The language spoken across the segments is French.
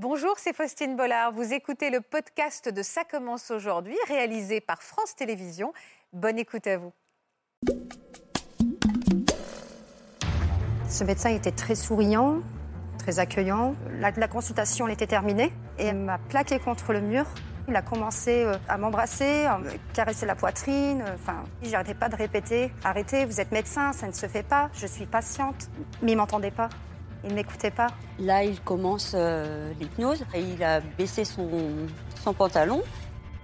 Bonjour, c'est Faustine Bollard. Vous écoutez le podcast de Ça commence aujourd'hui, réalisé par France Télévisions. Bonne écoute à vous. Ce médecin était très souriant, très accueillant. La, consultation était terminée et m'a plaqué contre le mur. Il a commencé euh, à m'embrasser, à me caresser la poitrine. euh, Enfin, j'arrêtais pas de répéter Arrêtez, vous êtes médecin, ça ne se fait pas, je suis patiente. Mais il m'entendait pas, il m'écoutait pas. Là, il commence euh, l'hypnose et il a baissé son, son pantalon.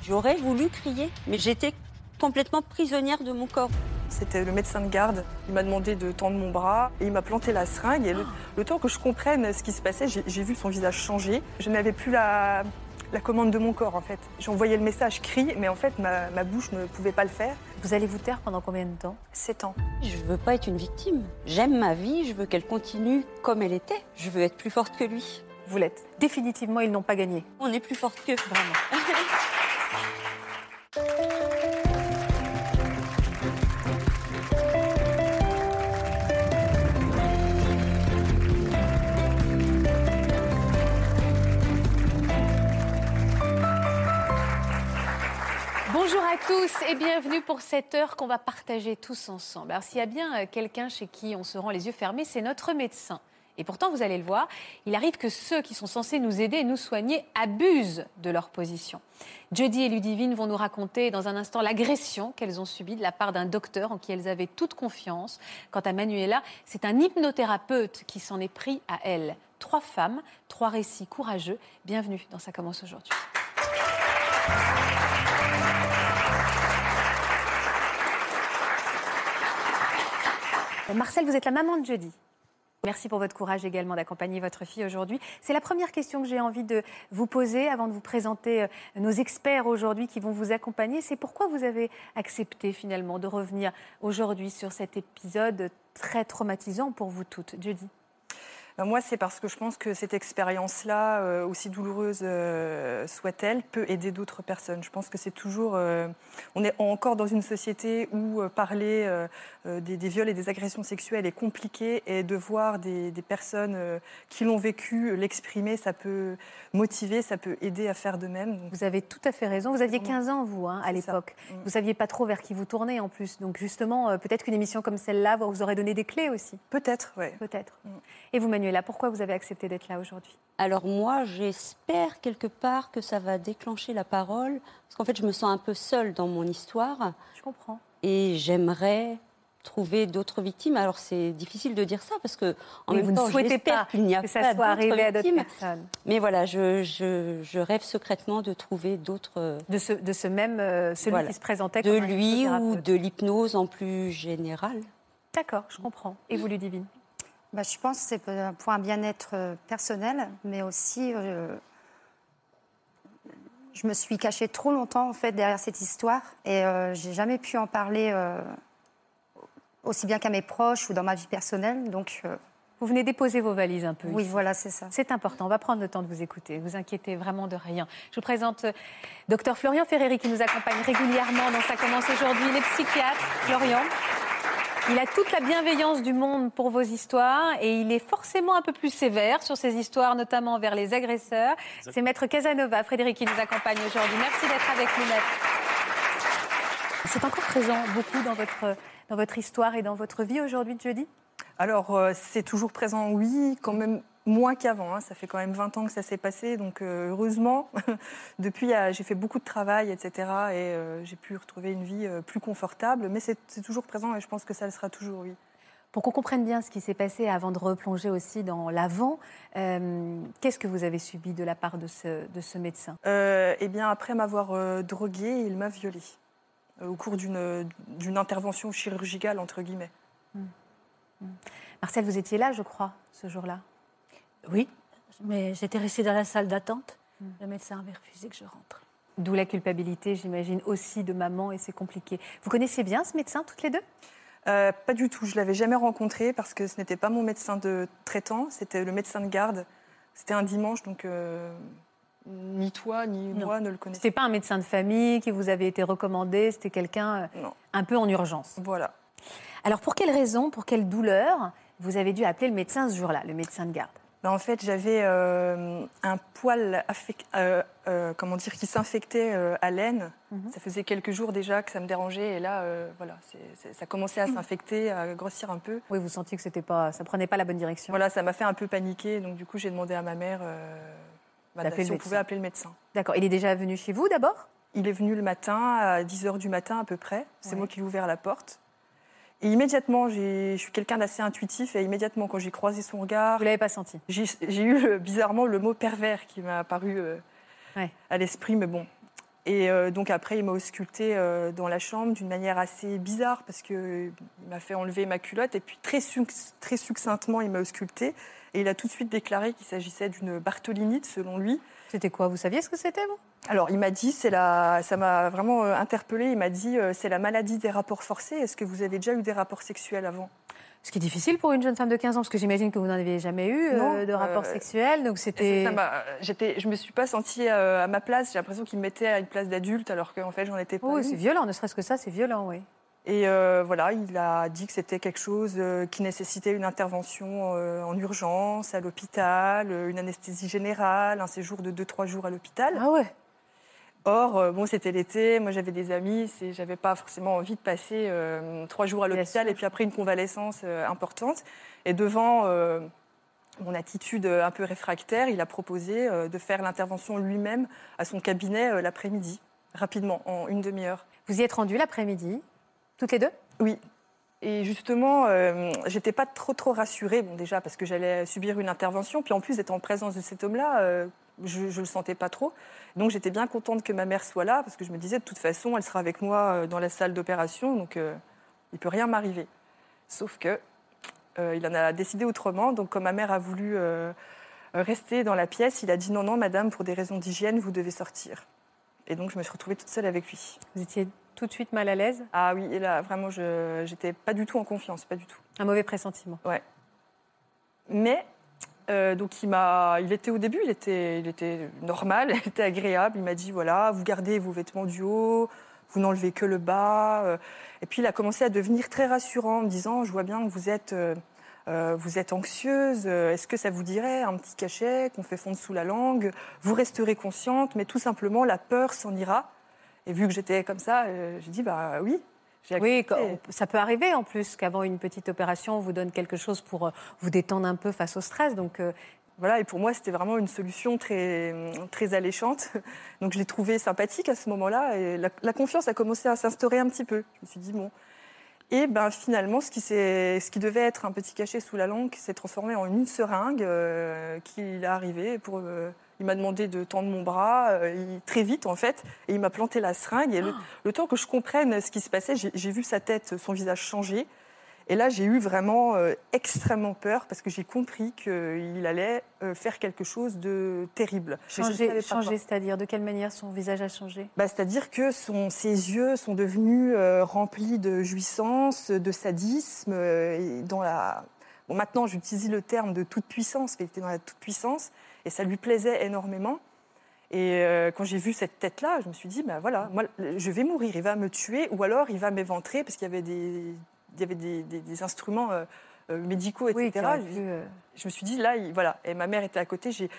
J'aurais voulu crier, mais j'étais complètement prisonnière de mon corps. C'était le médecin de garde. Il m'a demandé de tendre mon bras et il m'a planté la seringue. Et le, le temps que je comprenne ce qui se passait, j'ai vu son visage changer. Je n'avais plus la, la commande de mon corps en fait. J'envoyais le message cri, mais en fait ma, ma bouche ne pouvait pas le faire. Vous allez vous taire pendant combien de temps? 7 ans. Je veux pas être une victime. J'aime ma vie, je veux qu'elle continue comme elle était. Je veux être plus forte que lui. Vous l'êtes. Définitivement, ils n'ont pas gagné. On est plus forte que Vraiment. Bonjour à tous et bienvenue pour cette heure qu'on va partager tous ensemble. Alors s'il y a bien euh, quelqu'un chez qui on se rend les yeux fermés, c'est notre médecin. Et pourtant, vous allez le voir, il arrive que ceux qui sont censés nous aider et nous soigner abusent de leur position. Jody et Ludivine vont nous raconter dans un instant l'agression qu'elles ont subie de la part d'un docteur en qui elles avaient toute confiance. Quant à Manuela, c'est un hypnothérapeute qui s'en est pris à elle. Trois femmes, trois récits courageux. Bienvenue dans Ça commence aujourd'hui. Marcel, vous êtes la maman de Jody. Merci pour votre courage également d'accompagner votre fille aujourd'hui. C'est la première question que j'ai envie de vous poser avant de vous présenter euh, nos experts aujourd'hui qui vont vous accompagner. C'est pourquoi vous avez accepté finalement de revenir aujourd'hui sur cet épisode très traumatisant pour vous toutes. Jody. Ben, moi, c'est parce que je pense que cette expérience-là, euh, aussi douloureuse euh, soit-elle, peut aider d'autres personnes. Je pense que c'est toujours. euh, on est encore dans une société où euh, parler euh, euh, des, des viols et des agressions sexuelles est compliqué et de voir des, des personnes euh, qui l'ont vécu euh, l'exprimer, ça peut motiver, ça peut aider à faire de même. Donc, Vous avez tout à fait raison. Vous aviez 15 ans, vous, hein, à l'époque. Mm. Vous saviez pas trop vers qui vous tournez en plus. Donc justement, euh, peut-être qu'une émission comme celle-là vous aurait donné des clés aussi. Peut-être, ouais. Peut-être. Mm. Et vous, Manuela, pourquoi vous avez accepté d'être là aujourd'hui? Alors moi, j'espère quelque part que ça va déclencher la parole, parce qu'en fait, je me sens un peu seule dans mon histoire. Je comprends. et j'aimerais trouver d'autres victimes. Alors c'est difficile de dire ça parce que en Oui, même vous ne temps, souhaitez j'espère pas qu'il n'y a que ça pas soit arrivé à d'autres personnes. Mais voilà, je, je- je rêve secrètement de trouver d'autres De ce, de ce même, euh, celui Voilà. qui se présentait de comme un lui ou de l'hypnose en plus général. D'accord, je comprends. Et vous, Ludivine? Bah, je pense que c'est pour un bien-être euh, personnel, mais aussi euh, je me suis cachée trop longtemps en fait derrière cette histoire et euh, j'ai jamais pu en parler euh, aussi bien qu'à mes proches ou dans ma vie personnelle. Donc Vous venez déposer vos valises un peu. oui, ici. voilà, c'est ça. C'est important, on va prendre le temps de vous écouter. Vous inquiétez vraiment de rien. Je vous présente docteur Florian Ferreri qui nous accompagne régulièrement dans Ça commence aujourd'hui. Il est psychiatre. Florian, il a toute la bienveillance du monde pour vos histoires et il est forcément un peu plus sévère sur ces histoires, notamment vers les agresseurs. C'est maître Casanova, Frédéric, qui nous accompagne aujourd'hui. Merci d'être avec nous, maître. C'est encore présent beaucoup dans votre, dans votre histoire et dans votre vie aujourd'hui, jeudi Alors, euh, c'est toujours présent, oui, quand même moins qu'avant. hein. Ça fait quand même 20 ans que ça s'est passé. Donc, euh, heureusement, depuis, euh, j'ai fait beaucoup de travail, etc. Et euh, j'ai pu retrouver une vie euh, plus confortable. Mais c'est toujours présent et je pense que ça le sera toujours, oui. Pour qu'on comprenne bien ce qui s'est passé avant de replonger aussi dans l'avant, euh, qu'est-ce que vous avez subi de la part de ce, de ce médecin? Euh, eh bien, après m'avoir euh, drogué, il m'a violée au cours d'une d'une intervention chirurgicale, entre guillemets. Marcel, vous étiez là, je crois, ce jour-là? Oui, mais j'étais restée dans la salle d'attente. Le médecin avait refusé que je rentre. D'où la culpabilité, j'imagine, aussi de maman, et c'est compliqué. Vous connaissiez bien ce médecin, toutes les deux? Euh, pas du tout, je l'avais jamais rencontré parce que ce n'était pas mon médecin de traitant, c'était le médecin de garde. C'était un dimanche, donc euh, ni toi ni Non. moi ne le connaissions. C'était pas un médecin de famille qui vous avait été recommandé, c'était quelqu'un euh, un peu en urgence. voilà. Alors, pour quelle raison, pour quelle douleur vous avez dû appeler le médecin ce jour-là, le médecin de garde? Ben, en fait, j'avais euh, un poil euh, euh, comment dire, qui s'infectait à l'aine. Mhm. Ça faisait quelques jours déjà que ça me dérangeait. Et là, voilà, ça commençait à s'infecter, à grossir un peu. Oui, vous sentiez que c'était pas, ça prenait pas la bonne direction. Voilà, ça m'a fait un peu paniquer. Donc, du coup, j'ai demandé à ma mère bah, si on pouvait appeler le médecin. D'accord. Il est déjà venu chez vous d'abord? Il est venu le matin, à 10h du matin à peu près. C'est Ouais. moi qui lui ai ouvert la porte. Et immédiatement, je suis quelqu'un d'assez intuitif. Et immédiatement, quand j'ai croisé son regard, Vous l'avez pas senti? j'ai eu euh, bizarrement le mot pervers qui m'a apparu euh, Ouais. à l'esprit, mais bon. Et euh, donc après, il m'a ausculté euh, dans la chambre d'une manière assez bizarre parce qu'il m'a fait enlever ma culotte et puis très, succ- très succinctement, il m'a ausculté et il a tout de suite déclaré qu'il s'agissait d'une bartholinite selon lui. C'était quoi? Vous saviez ce que c'était vous? Alors il m'a dit, c'est la, ça m'a vraiment euh, interpellée. Il m'a dit, euh, c'est la maladie des rapports forcés. Est-ce que vous avez déjà eu des rapports sexuels avant? Ce qui est difficile pour une jeune femme de 15 ans, parce que j'imagine que vous n'en avez jamais eu euh, Non, de rapport euh, sexuel. Donc c'était. j'étais, je me suis pas sentie à ma place. J'ai l'impression qu'il me mettait à une place d'adulte alors qu'en fait j'en étais pas. Oh, une. c'est violent, ne serait-ce que ça, c'est violent, oui. Et euh, voilà, il a dit que c'était quelque chose euh, qui nécessitait une intervention euh, en urgence, à l'hôpital, une anesthésie générale, un séjour de 2-3 jours à l'hôpital. Ah ouais Or, bon, c'était l'été, moi j'avais des amis, j'avais pas forcément envie de passer euh, trois jours à l'hôpital et puis après une convalescence euh, importante. Et devant euh, mon attitude un peu réfractaire, il a proposé de faire l'intervention lui-même à son cabinet l'après-midi, rapidement, en une demi-heure. Vous y êtes rendu l'après-midi, toutes les deux? Oui. Et justement, euh, j'étais pas trop trop rassurée, bon déjà parce que j'allais subir une intervention, puis en plus d'être en présence de cet homme-là, euh, je, je le sentais pas trop. Donc j'étais bien contente que ma mère soit là, parce que je me disais de toute façon, elle sera avec moi euh, dans la salle d'opération, donc euh, il peut rien m'arriver. Sauf que euh, il en a décidé autrement. Donc comme ma mère a voulu rester dans la pièce, il a dit non non madame, pour des raisons d'hygiène, vous devez sortir. Et donc je me suis retrouvée toute seule avec lui. Vous étiez tout de suite mal à l'aise Ah oui, et là vraiment, je j'étais pas du tout en confiance, pas du tout. Un mauvais pressentiment. Mais euh, donc il m'a, il était au début, il était, il était normal, il était agréable. Il m'a dit voilà, vous gardez vos vêtements du haut, vous n'enlevez que le bas. euh. Et puis il a commencé à devenir très rassurant, en me disant je vois bien que vous êtes, euh, euh, vous êtes anxieuse. euh, Est-ce que ça vous dirait un petit cachet qu'on fait fondre sous la langue? Vous resterez consciente, mais tout simplement la peur s'en ira. Et vu que j'étais comme ça, euh, j'ai dit bah oui. J'ai Oui, ça peut arriver en plus qu'avant une petite opération, on vous donne quelque chose pour euh, vous détendre un peu face au stress. Donc, euh, Voilà, et pour moi, c'était vraiment une solution très, très alléchante. Donc, je l'ai trouvé sympathique à ce moment-là. Et la, la confiance a commencé à s'instaurer un petit peu. Je me suis dit, bon. Et ben, finalement, ce qui, ce qui devait être un petit cachet sous la langue s'est transformé en une seringue euh, qu'il est arrivé. Pour, euh, il m'a demandé de tendre mon bras euh, il- très vite, en fait. Et il m'a planté la seringue. Et le, le temps que je comprenne ce qui se passait, j'ai vu sa tête, son visage changer. Et là, j'ai eu vraiment euh, extrêmement peur parce que j'ai compris qu'il allait euh, faire quelque chose de terrible. Changer, changer c'est-à-dire de quelle manière son visage a changé? Bah, C'est-à-dire que son- ses yeux sont devenus euh, remplis de jouissance, de sadisme. et dans la... bon, maintenant, j'utilise le terme de toute puissance, mais il était dans la toute puissance. Et ça lui plaisait énormément. Et euh, quand j'ai vu cette tête-là, je me suis dit, bah, voilà, moi, je vais mourir, il va me tuer, ou alors il va m'éventrer, parce qu'il y avait des, il y avait des, des- des instruments euh, euh, médicaux, etc. Oui, Je- pu, je me suis dit, là, il- voilà. Et ma mère était à côté, j'ai,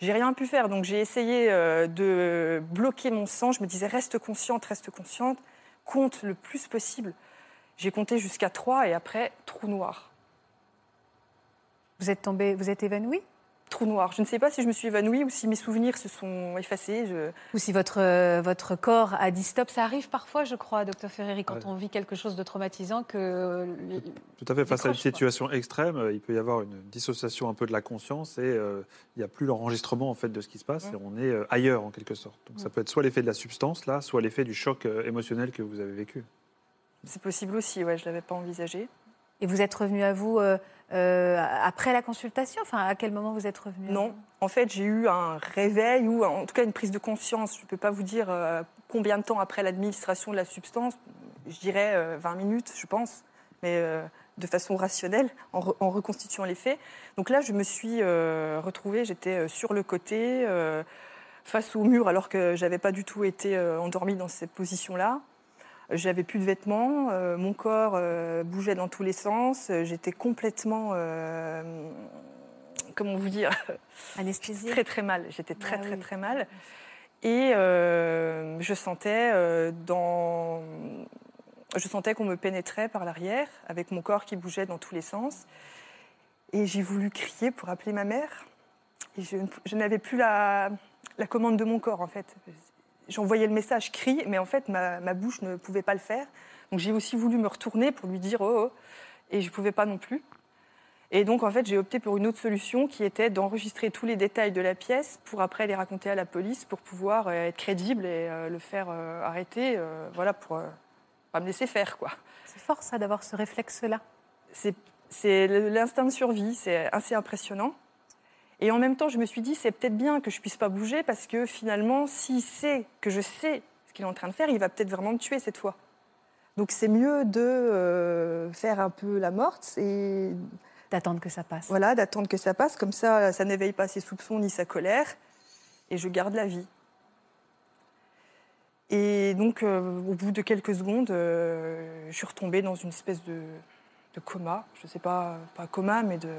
j'ai rien pu faire. Donc j'ai essayé euh, de bloquer mon sang. Je me disais, reste consciente, reste consciente, compte le plus possible. J'ai compté jusqu'à trois et après, trou noir. Vous êtes tombé, vous êtes évanoui Trou noir. Je ne sais pas si je me suis évanouie ou si mes souvenirs se sont effacés. Je... Ou si votre, euh, votre corps a dit stop Ça arrive parfois, je crois, docteur Ferreri, quand Ouais. on vit quelque chose de traumatisant, que Tout à fait. Face à une quoi. situation extrême, euh, il peut y avoir une dissociation un peu de la conscience et euh, il n'y a plus l'enregistrement en fait de ce qui se passe et on est euh, ailleurs en quelque sorte. Donc ça peut être soit l'effet de la substance là, soit l'effet du choc émotionnel que vous avez vécu. C'est possible aussi, ouais, je ne l'avais pas envisagé. Et vous êtes revenu à vous euh, après la consultation Enfin, à quel moment vous êtes revenu Non, en fait, j'ai eu un réveil ou en tout cas une prise de conscience. Je ne peux pas vous dire euh, combien de temps après l'administration de la substance. Je dirais euh, 20 minutes, je pense, mais euh, de façon rationnelle, en, en reconstituant les faits. Donc là, je me suis retrouvée, j'étais sur le côté, face au mur, alors que j'avais pas du tout été endormie dans cette position-là. J'avais plus de vêtements, euh, mon corps euh, bougeait dans tous les sens, euh, j'étais complètement, comment vous dire, Anesthésie. très très mal. J'étais très Bah très oui. très mal. Et je sentais dans, je sentais qu'on me pénétrait par l'arrière, avec mon corps qui bougeait dans tous les sens. Et j'ai voulu crier pour appeler ma mère. Et je, je n'avais plus la, la commande de mon corps en fait. J'envoyais le message crie, mais en fait ma, ma bouche ne pouvait pas le faire. Donc j'ai aussi voulu me retourner pour lui dire oh, oh et je ne pouvais pas non plus. Et donc, en fait, j'ai opté pour une autre solution qui était d'enregistrer tous les détails de la pièce pour après les raconter à la police pour pouvoir euh, être crédible et euh, le faire euh, arrêter, voilà, pour pas me laisser faire, quoi. C'est fort ça d'avoir ce réflexe-là. C'est l'instinct de survie, c'est assez impressionnant. Et en même temps, je me suis dit, c'est peut-être bien que je puisse pas bouger parce que finalement, s'il sait que je sais ce qu'il est en train de faire, il va peut-être vraiment me tuer cette fois. Donc c'est mieux de euh, faire un peu la morte et D'attendre que ça passe. Voilà, d'attendre que ça passe, comme ça, ça n'éveille pas ses soupçons ni sa colère, et je garde la vie. Et donc, euh, au bout de quelques secondes, euh, je suis retombée dans une espèce de, de coma, je ne sais pas, pas coma, mais de,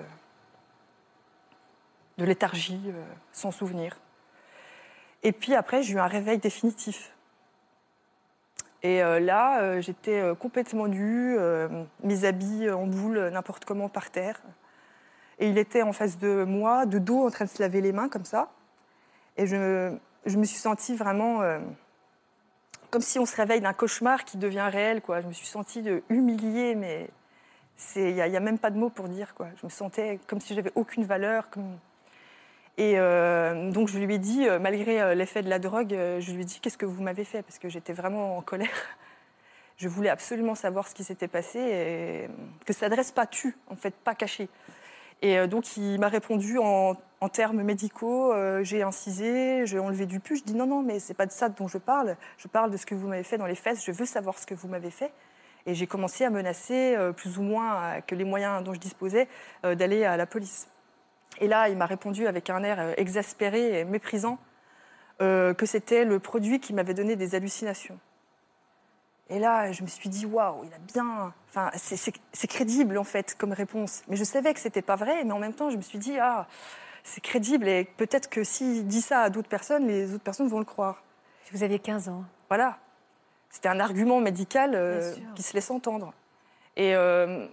de léthargie, euh, sans souvenir. Et puis après, j'ai eu un réveil définitif. Et euh, là, euh, j'étais complètement nue, mes habits en boule, n'importe comment par terre. Et il était en face de moi, de dos, en train de se laver les mains comme ça. Et je, me suis sentie vraiment comme si on se réveille d'un cauchemar qui devient réel. Quoi. Je me suis sentie humiliée, mais il n'y a même pas de mots pour dire. Quoi. Je me sentais comme si j'avais aucune valeur. Comme... Et euh, donc je lui ai dit, euh, malgré euh, l'effet de la drogue, je lui ai dit qu'est-ce que vous m'avez fait? Parce que j'étais vraiment en colère. Je voulais absolument savoir ce qui s'était passé que cette adresse pas tue, en fait, pas cachée. Et donc il m'a répondu en, termes médicaux, j'ai incisé, j'ai enlevé du pus. Je dis non, non, mais c'est pas de ça dont je parle. Je parle de ce que vous m'avez fait dans les fesses. Je veux savoir ce que vous m'avez fait. Et j'ai commencé à menacer, plus ou moins, avec les moyens dont je disposais, d'aller à la police. Et là, il m'a répondu avec un air euh, exaspéré et méprisant euh, que c'était le produit qui m'avait donné des hallucinations. Et là, je me suis dit, waouh, il a bien. Enfin, c'est- crédible, en fait, comme réponse. Mais je savais que c'était pas vrai, mais en même temps, je me suis dit, ah, c'est crédible, et peut-être que s'il dit ça à d'autres personnes, les autres personnes vont le croire. Vous aviez 15 ans. Voilà. C'était un argument médical euh, qui se laisse entendre. Et euh,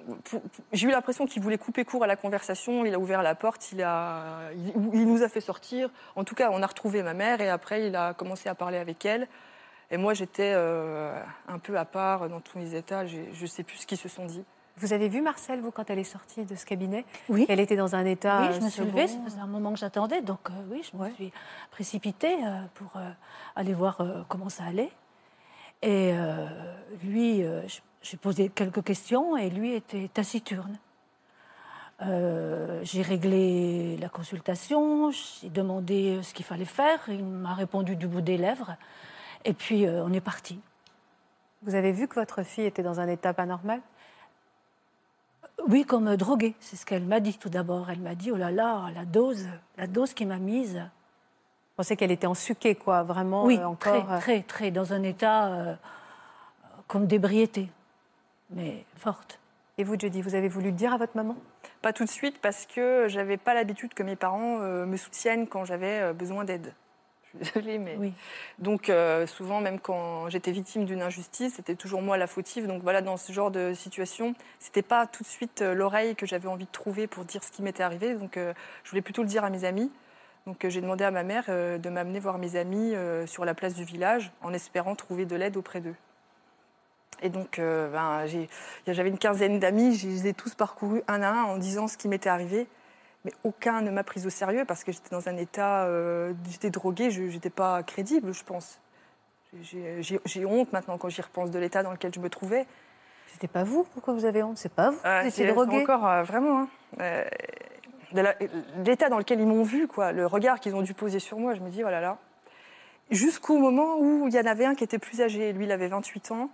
j'ai eu l'impression qu'il voulait couper court à la conversation. Il a ouvert la porte, il, a, il, il nous a fait sortir. En tout cas, on a retrouvé ma mère et après, il a commencé à parler avec elle. Et moi, j'étais euh, un peu à part dans tous les états. Je ne sais plus ce qu'ils se sont dit. Vous avez vu Marcel, vous, quand elle est sortie de ce cabinet? Oui. Elle était dans un état. Oui, je me suis second. levée, ça faisait un moment que j'attendais, donc euh, oui, je me Ouais. suis précipitée euh, pour euh, aller voir euh, comment ça allait. Et euh, lui, euh, j- j'ai posé quelques questions et lui était taciturne. Euh, j'ai réglé la consultation, j'ai demandé ce qu'il fallait faire, il m'a répondu du bout des lèvres, et puis euh, on est parti. Vous avez vu que votre fille était dans un état pas normal? Oui, comme euh, droguée, c'est ce qu'elle m'a dit tout d'abord. Elle m'a dit, oh là là, la dose, la dose qu'il m'a mise. Vous pensez qu'elle était en suquée, quoi, vraiment Oui, euh, encore. très, euh, très, très, dans un état euh, comme d'ébriété, mais forte. Et vous, Judy, vous avez voulu le dire à votre maman? Pas tout de suite parce que j'avais pas l'habitude que mes parents euh, me soutiennent quand j'avais euh, besoin d'aide. Je suis désolée, mais. Oui. Donc euh, souvent, même quand j'étais victime d'une injustice, c'était toujours moi la fautive. Donc voilà, dans ce genre de situation, c'était pas tout de suite euh, l'oreille que j'avais envie de trouver pour dire ce qui m'était arrivé. Donc euh, je voulais plutôt le dire à mes amis. Donc euh, j'ai demandé à ma mère euh, de m'amener voir mes amis euh, sur la place du village, en espérant trouver de l'aide auprès d'eux. Et donc euh, ben, j'avais une quinzaine d'amis, je les ai tous parcourus un à un en disant ce qui m'était arrivé. Mais aucun ne m'a prise au sérieux parce que j'étais dans un état, euh, j'étais droguée, je n'étais pas crédible, je pense. J'ai- honte maintenant quand j'y repense de l'état dans lequel je me trouvais. C'était pas vous? Pourquoi vous avez honte? C'est pas vous Euh, Vous étiez c'est- droguée? Encore euh, vraiment. hein. L'état dans lequel ils m'ont vu, quoi, le regard qu'ils ont dû poser sur moi, je me dis, oh là là. Jusqu'au moment où il y en avait un qui était plus âgé, lui il avait 28 ans,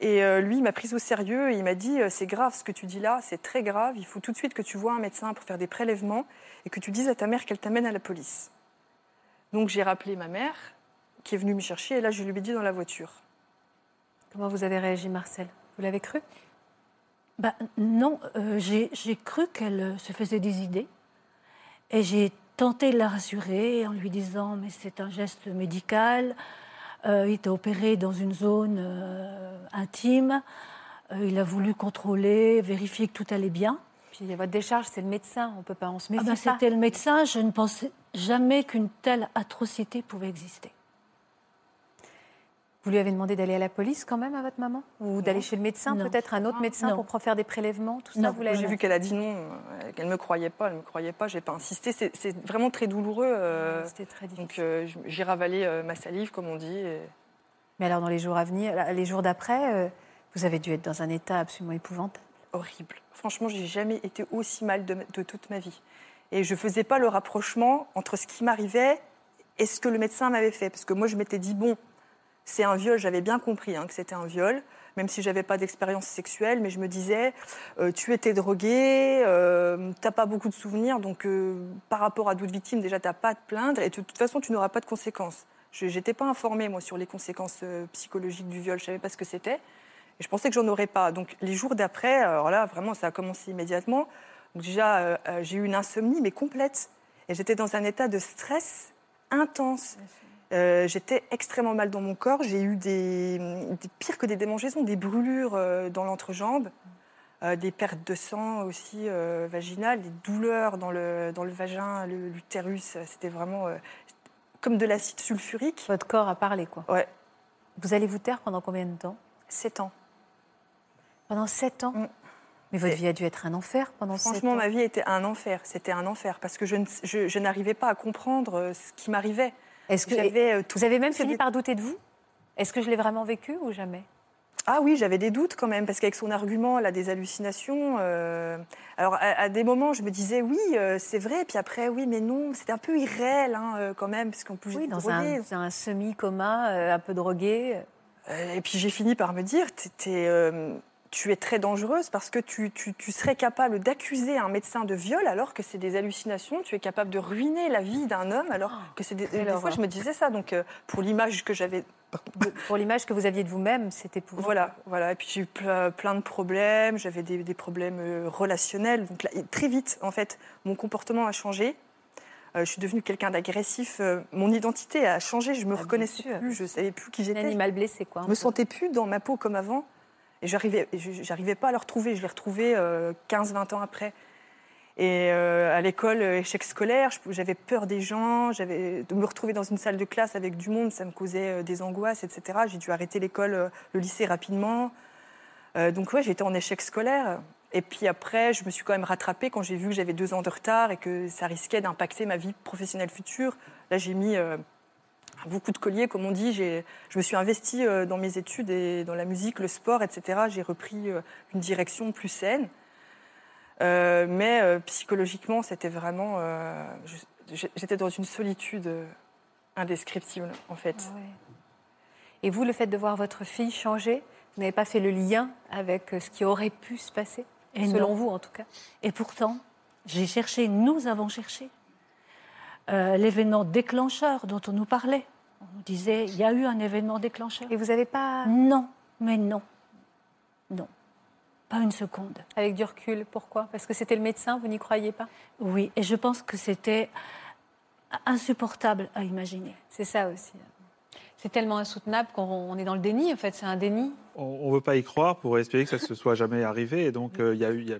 et euh, lui il m'a prise au sérieux et il m'a dit, euh, c'est grave ce que tu dis là, c'est très grave, il faut tout de suite que tu vois un médecin pour faire des prélèvements et que tu dises à ta mère qu'elle t'amène à la police. Donc j'ai rappelé ma mère qui est venue me chercher et là je lui ai dit dans la voiture. Comment vous avez réagi, Marcel? Vous l'avez cru? Ben, non, euh, j'ai cru qu'elle se faisait des idées. Et j'ai tenté de la rassurer en lui disant mais c'est un geste médical, euh, il t'a opéré dans une zone euh, intime, Euh, il a voulu contrôler, vérifier que tout allait bien. Puis votre décharge, c'est le médecin. On peut pas, on se Ah méfie ben, pas. C'était le médecin, je ne pensais jamais qu'une telle atrocité pouvait exister. Vous lui avez demandé d'aller à la police quand même à votre maman Ou d'aller chez le médecin, peut-être un autre médecin Non. pour faire des prélèvements, tout ça Non. vous l'avez J'ai vu qu'elle a dit non, euh, qu'elle ne me croyait pas, elle ne me croyait pas, j'ai pas insisté. C'est vraiment très douloureux. euh, C'était très difficile. donc euh, j'ai ravalé euh, ma salive, comme on dit. et- Mais alors, dans les jours à venir, les jours d'après, euh, vous avez dû être dans un état absolument épouvantable. horrible. Franchement, j'ai jamais été aussi mal de, de toute ma vie. Et je faisais pas le rapprochement entre ce qui m'arrivait et ce que le médecin m'avait fait. Parce que moi, je m'étais dit, bon, c'est un viol, j'avais bien compris hein, que c'était un viol, même si j'avais pas d'expérience sexuelle, mais je me disais, euh, tu étais drogué, euh, t'as pas beaucoup de souvenirs, donc euh, par rapport à d'autres victimes, déjà, t'as pas te plaindre, et de toute façon, tu n'auras pas de conséquences. Je n'étais pas informée, moi, sur les conséquences euh, psychologiques du viol, je savais pas ce que c'était. Et je pensais que j'en aurais pas. Donc les jours d'après, alors là, vraiment, ça a commencé immédiatement. Donc déjà, j'ai eu une insomnie, mais complète. Et j'étais dans un état de stress intense. Euh, j'étais extrêmement mal dans mon corps. J'ai eu des, des pires que des démangeaisons, des brûlures euh, dans l'entrejambe, euh, des pertes de sang aussi euh, vaginales, des douleurs dans le, dans le vagin, l'utérus. C'était vraiment comme de l'acide sulfurique. Votre corps a parlé, quoi. Ouais, Vous allez vous taire pendant combien de temps? 7 ans. Pendant sept ans? Mm. Mais votre vie a dû être un enfer pendant sept Franchement, ans. ma vie était un enfer. C'était un enfer parce que je, n'arrivais pas à comprendre ce qui m'arrivait. Est-ce que J'avais euh, tout- vous avez même fini par douter de vous? Est-ce que je l'ai vraiment vécu ou jamais? Ah oui, j'avais des doutes quand même parce qu'avec son argument, elle a des hallucinations. euh, Alors à, à des moments, je me disais oui, euh, c'est vrai. Puis après, oui, mais non, c'était un peu irréel hein, euh, quand même parce qu'on peut Oui, dans un, un semi-coma, un peu drogué. Et puis j'ai fini par me dire, euh, tu es très dangereuse parce que tu, tu- tu serais capable d'accuser un médecin de viol alors que c'est des hallucinations. Tu es capable de ruiner la vie d'un homme alors que c'est des... Des fois, je me disais ça. Donc euh, pour l'image que j'avais Pour l'image que vous aviez de vous-même, c'était pour Voilà, voilà. Et puis j'ai eu ple- plein de problèmes. J'avais des, des problèmes euh, relationnels. Donc là, très vite, en fait, mon comportement a changé. Euh, je suis devenue quelqu'un d'agressif. Euh, mon identité a changé. Je me Ah, reconnaissais plus. Je savais plus qui un j'étais. animal blessé, quoi. un Je me peu. sentais plus dans ma peau comme avant. Et j'arrivais, j'arrivais pas à le retrouver. Je l'ai retrouvé euh, 15-20 ans après. Et euh, à l'école, euh, échec scolaire, j'avais peur des gens, j'avais de me retrouver dans une salle de classe avec du monde, ça me causait euh, des angoisses, etc. J'ai dû arrêter l'école, euh, le lycée rapidement. Euh, donc ouais, j'étais en échec scolaire. Et puis après, je me suis quand même rattrapée quand j'ai vu que j'avais deux ans de retard et que ça risquait d'impacter ma vie professionnelle future. Là, j'ai mis euh, beaucoup de colliers, comme on dit. J'ai- Je me suis investie euh, dans mes études et dans la musique, le sport, etc. J'ai repris euh, une direction plus saine. Euh, mais euh, psychologiquement, c'était vraiment. euh, J'étais dans une solitude indescriptible, en fait. Ah ouais. Et vous, le fait de voir votre fille changer, vous n'avez pas fait le lien avec ce qui aurait pu se passer Et Selon non. vous, en tout cas? Et pourtant, j'ai cherché, nous avons cherché euh, l'événement déclencheur dont on nous parlait. On nous disait, il y a eu un événement déclencheur. Et vous n'avez pas, Non, mais non. Non. Pas une seconde. avec du recul, pourquoi? Parce que c'était le médecin, vous n'y croyez pas? Oui, et je pense que c'était insupportable à imaginer. C'est ça aussi. C'est tellement insoutenable qu'on on est dans le déni, en fait, c'est un déni. On ne veut pas y croire pour espérer que ça ne se soit jamais arrivé. Et donc, euh, il y a eu. il y a-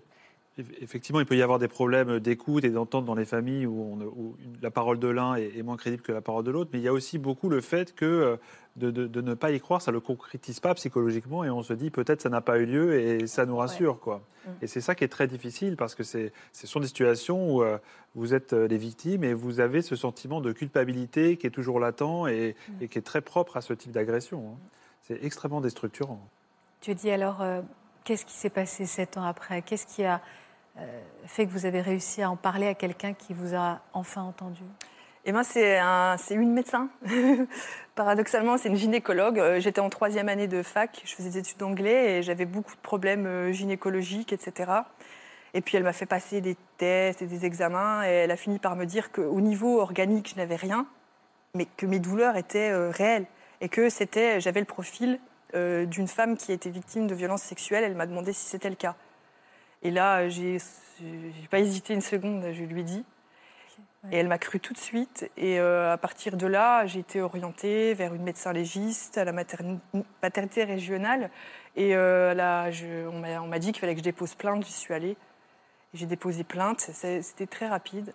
Effectivement, il peut y avoir des problèmes d'écoute et d'entente dans les familles où, on- où une- la parole de l'un est, est moins crédible que la parole de l'autre. Mais il y a aussi beaucoup le fait que euh, de, de- de ne pas y croire, ça ne le concrétise pas psychologiquement et on se dit peut-être ça n'a pas eu lieu et ça nous rassure. Quoi. Mm. Et c'est ça qui est très difficile parce que ce sont des situations où euh, vous êtes euh, les victimes et vous avez ce sentiment de culpabilité qui est toujours latent et, Mm. et qui est très propre à ce type d'agression. hein. C'est extrêmement déstructurant. Tu dis alors, euh, qu'est-ce qui s'est passé sept ans après? Qu'est-ce qui a fait que vous avez réussi à en parler à quelqu'un qui vous a enfin entendu Et ben c'est un- une médecin. Paradoxalement, c'est une gynécologue. Euh, J'étais en troisième année de fac, je faisais des études d'anglais et j'avais beaucoup de problèmes euh, gynécologiques, etc. Et puis elle m'a fait passer des tests et des examens et elle a fini par me dire qu'au niveau organique, je n'avais rien, mais que mes douleurs étaient euh, réelles et que c'était, j'avais le profil euh, d'une femme qui été victime de violences sexuelles. Elle m'a demandé si c'était le cas. Et là, j'ai pas hésité une seconde, je lui ai dit. Et elle m'a cru tout de suite. Et euh, à partir de là, j'ai été orientée vers une médecin légiste à la materni- maternité régionale. Et euh, là, je- on m'a dit qu'il fallait que je dépose plainte. J'y suis allée. J'ai déposé plainte. C'était très rapide.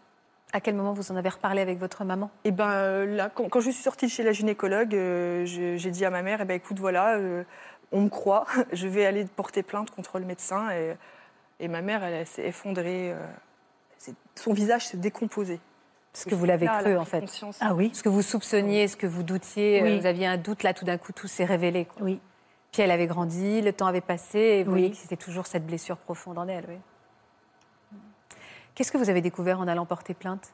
À quel moment vous en avez reparlé avec votre maman? Et ben là, quand, quand je suis sortie de chez la gynécologue, euh, j'ai dit à ma mère, eh ben, écoute, voilà, euh, on me croit, je vais aller porter plainte contre le médecin. Et, et ma mère, elle, elle s'est effondrée. euh, son visage s'est décomposé. Parce que vous l'avez cru, en fait. conscience. Ah oui, Ce que vous soupçonniez, ce que vous doutiez, Oui. euh, vous aviez un doute, là, tout d'un coup, tout s'est révélé. quoi. oui. Puis elle avait grandi, le temps avait passé, et vous Oui. voyez que c'était toujours cette blessure profonde en elle. oui. Qu'est-ce que vous avez découvert en allant porter plainte?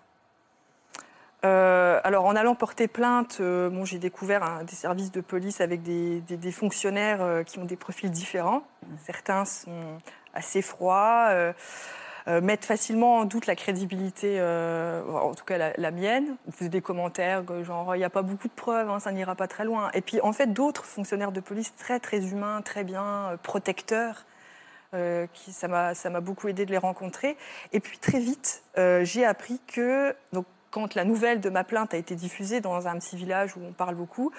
Euh, alors, en allant porter plainte, euh, bon, j'ai découvert des services de police avec des, des- des fonctionnaires euh, qui ont des profils différents. Certains sont assez froids, euh, euh, mettent facilement en doute la crédibilité, euh, en tout cas la, mienne. Ils faisaient des commentaires genre il n'y a pas beaucoup de preuves, hein, ça n'ira pas très loin. Et puis, en fait, d'autres fonctionnaires de police très très humains, très bien euh, protecteurs. qui, ça m'a beaucoup aidé de les rencontrer. Et puis très vite, j'ai appris que donc quand la nouvelle de ma plainte a été diffusée dans un petit village où on parle beaucoup,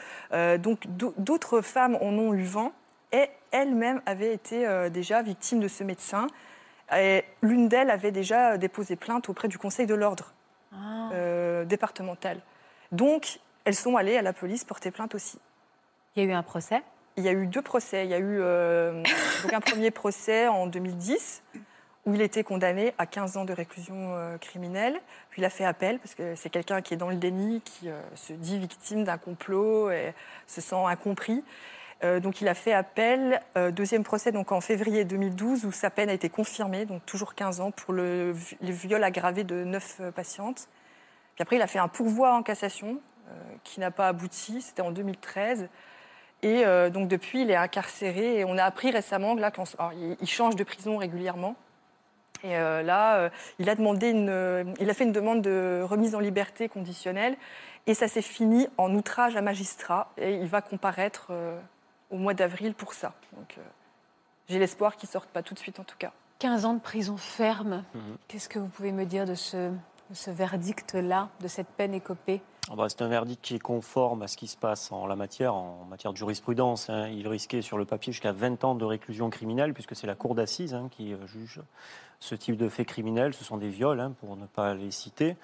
donc d'au- d'autres femmes en ont eu vent et elles-mêmes avaient été euh, déjà victimes de ce médecin. Et L'une d'elles avait déjà déposé plainte auprès du Conseil de l'ordre euh, départemental. Donc, elles sont allées à la police porter plainte aussi. Il y a eu un procès? Il y a eu deux procès. Il y a eu euh, donc un premier procès en 2010 où il était condamné à 15 ans de réclusion euh, criminelle. Puis il a fait appel parce que c'est quelqu'un qui est dans le déni, qui euh, se dit victime d'un complot et se sent incompris. Euh, donc il a fait appel. Euh, deuxième procès donc en février 2012 où sa peine a été confirmée, donc toujours 15 ans pour le, vi- le viol aggravé de neuf euh, patientes. Puis après il a fait un pourvoi en cassation qui n'a pas abouti. C'était en 2013. Et donc depuis, il est incarcéré. Et on a appris récemment là, change de prison régulièrement. Et là, il a demandé une, il a fait une demande de remise en liberté conditionnelle. Et ça s'est fini en outrage à magistrat. Et il va comparaître au mois d'avril pour ça. Donc, euh, j'ai l'espoir qu'il sorte pas tout de suite, en tout cas. 15 ans de prison ferme. Mhm. Qu'est-ce que vous pouvez me dire de ce, de ce verdict-là, de cette peine écopée? Ah bah, c'est un verdict qui est conforme à ce qui se passe en la matière, en matière de jurisprudence. hein. Il risquait sur le papier jusqu'à 20 ans de réclusion criminelle, puisque c'est la cour d'assises hein, qui euh, juge ce type de faits criminels. Ce sont des viols, hein, pour ne pas les citer.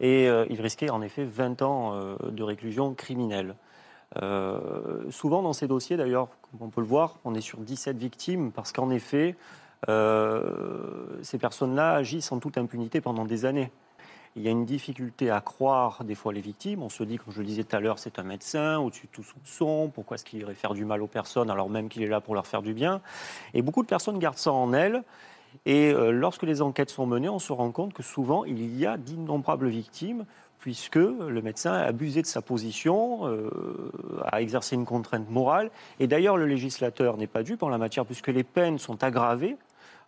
Et euh, il risquait en effet 20 ans de réclusion criminelle. Euh, souvent dans ces dossiers, d'ailleurs, comme on peut le voir, on est sur 17 victimes, parce qu'en effet, euh, ces personnes-là agissent en toute impunité pendant des années. Il y a une difficulté à croire des fois les victimes. On se dit, comme je le disais tout à l'heure, c'est un médecin au-dessus de tout soupçon. Pourquoi est-ce qu'il irait faire du mal aux personnes alors même qu'il est là pour leur faire du bien? Et beaucoup de personnes gardent ça en elles. Et euh, lorsque les enquêtes sont menées, on se rend compte que souvent il y a d'innombrables victimes puisque le médecin a abusé de sa position, euh, a exercé une contrainte morale. Et d'ailleurs, le législateur n'est pas dupe en la matière puisque les peines sont aggravées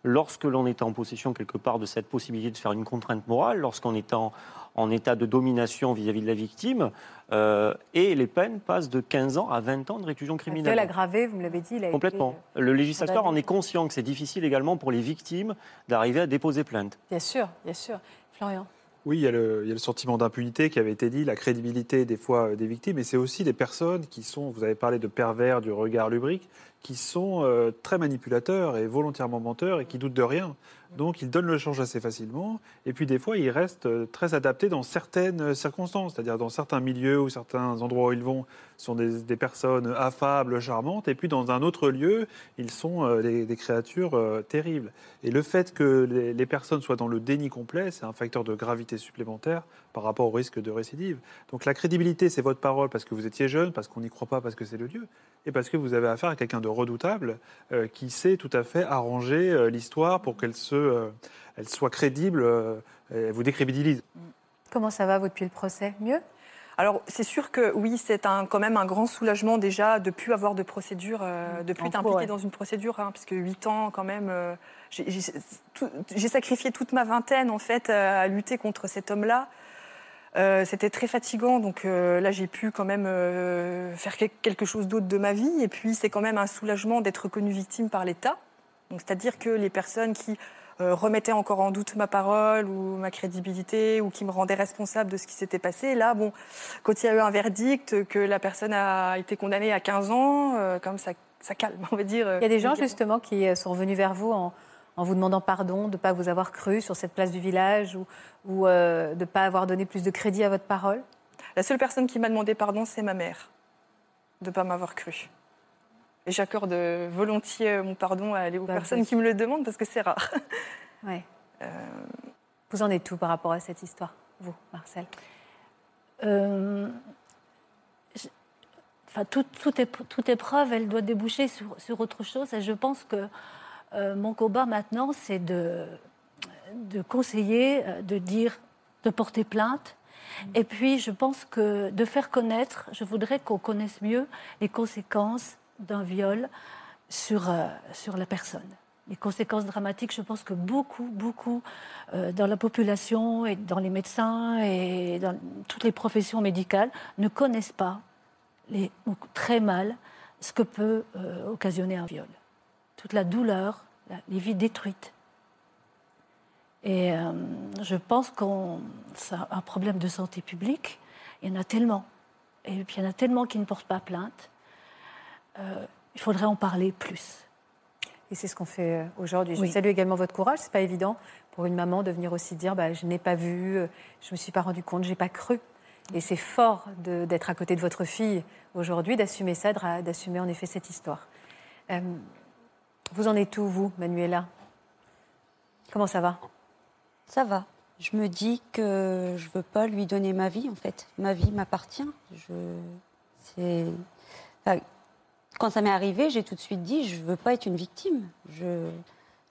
lorsque l'on est en possession quelque part de cette possibilité de faire une contrainte morale, lorsqu'on est en, en état de domination vis-à-vis de la victime, euh, et les peines passent de 15 ans à 20 ans de réclusion criminelle. viol aggravé, vous me l'avez dit. il a été- Complètement. Le législateur en est conscient que c'est difficile également pour les victimes d'arriver à déposer plainte. Bien sûr, bien sûr. Florian. Oui, il y, a le, sentiment d'impunité qui avait été dit, la crédibilité des fois euh, des victimes, et c'est aussi des personnes qui sont, vous avez parlé de pervers, du regard lubrique, qui sont euh, très manipulateurs et volontairement menteurs et qui doutent de rien. Donc ils donnent le change assez facilement, et puis des fois ils restent euh, très adaptés dans certaines circonstances, c'est-à-dire dans certains milieux ou certains endroits où ils vont, sont des, personnes affables, charmantes, et puis dans un autre lieu, ils sont euh, des, créatures euh, terribles. Et le fait que les, les personnes soient dans le déni complet, c'est un facteur de gravité supplémentaire par rapport au risque de récidive. Donc la crédibilité, c'est votre parole parce que vous étiez jeune, parce qu'on n'y croit pas, parce que c'est le Dieu, et parce que vous avez affaire à quelqu'un de redoutable euh, qui sait tout à fait arranger euh, l'histoire pour qu'elle se, euh, elle soit crédible, euh, et vous décrédibilise. Comment ça va, vous, depuis le procès? Mieux? Alors, c'est sûr que oui, c'est un, quand même un grand soulagement déjà de ne plus avoir de procédure, euh, de plus être impliqué ouais. dans une procédure, hein, parce que 8 ans quand même, euh, j'ai- sacrifié toute ma vingtaine en fait euh, à lutter contre cet homme-là. Euh, C'était très fatigant, donc euh, là j'ai pu quand même euh, faire quel- quelque chose d'autre de ma vie. Et puis c'est quand même un soulagement d'être reconnue victime par l'État. Donc c'est-à-dire que les personnes qui remettait encore en doute ma parole ou ma crédibilité ou qui me rendait responsable de ce qui s'était passé. Là, bon, quand il y a eu un verdict, que la personne a été condamnée à 15 ans, comme ça, ça calme, on va dire. Il y a des gens justement qui sont venus vers vous en, en vous demandant pardon de ne pas vous avoir cru sur cette place du village ou, ou euh, de ne pas avoir donné plus de crédit à votre parole? La seule personne qui m'a demandé pardon, c'est ma mère, de ne pas m'avoir cru. Et j'accorde volontiers mon pardon à- aux Bah, personnes oui. qui me le demandent parce que c'est rare. Ouais. Euh, Vous en êtes tout par rapport à cette histoire, vous, Marcel? Euh, enfin, toute, toute épreuve, elle doit déboucher sur, sur autre chose. Et je pense que euh, mon combat maintenant, c'est de, conseiller, euh, de dire, de porter plainte. Et puis, je pense que de faire connaître, je voudrais qu'on connaisse mieux les conséquences d'un viol sur, euh, la personne. Les conséquences dramatiques, je pense que beaucoup, beaucoup dans la population et dans les médecins et dans toutes les professions médicales ne connaissent pas très mal ce que peut occasionner un viol. Toute la douleur, les vies détruites. Et euh, je pense qu'on c'est un problème de santé publique. Il y en a tellement. Et puis il y en a tellement qui ne portent pas plainte. Euh, il faudrait en parler plus. Et c'est ce qu'on fait euh, aujourd'hui. Je Oui. salue également votre courage. C'est pas évident pour une maman de venir aussi dire bah, je n'ai pas vu, je me suis pas rendu compte, j'ai pas cru. Et c'est fort d'être à côté de votre fille aujourd'hui, d'assumer ça, d'assumer en effet cette histoire. Euh, vous en êtes où, vous, Manuela? Comment ça va? Ça va. Je me dis que je veux pas lui donner ma vie, en fait. Ma vie m'appartient. Je... c'est- enfin, quand ça m'est arrivé, j'ai tout de suite dit je veux pas être une victime. Je...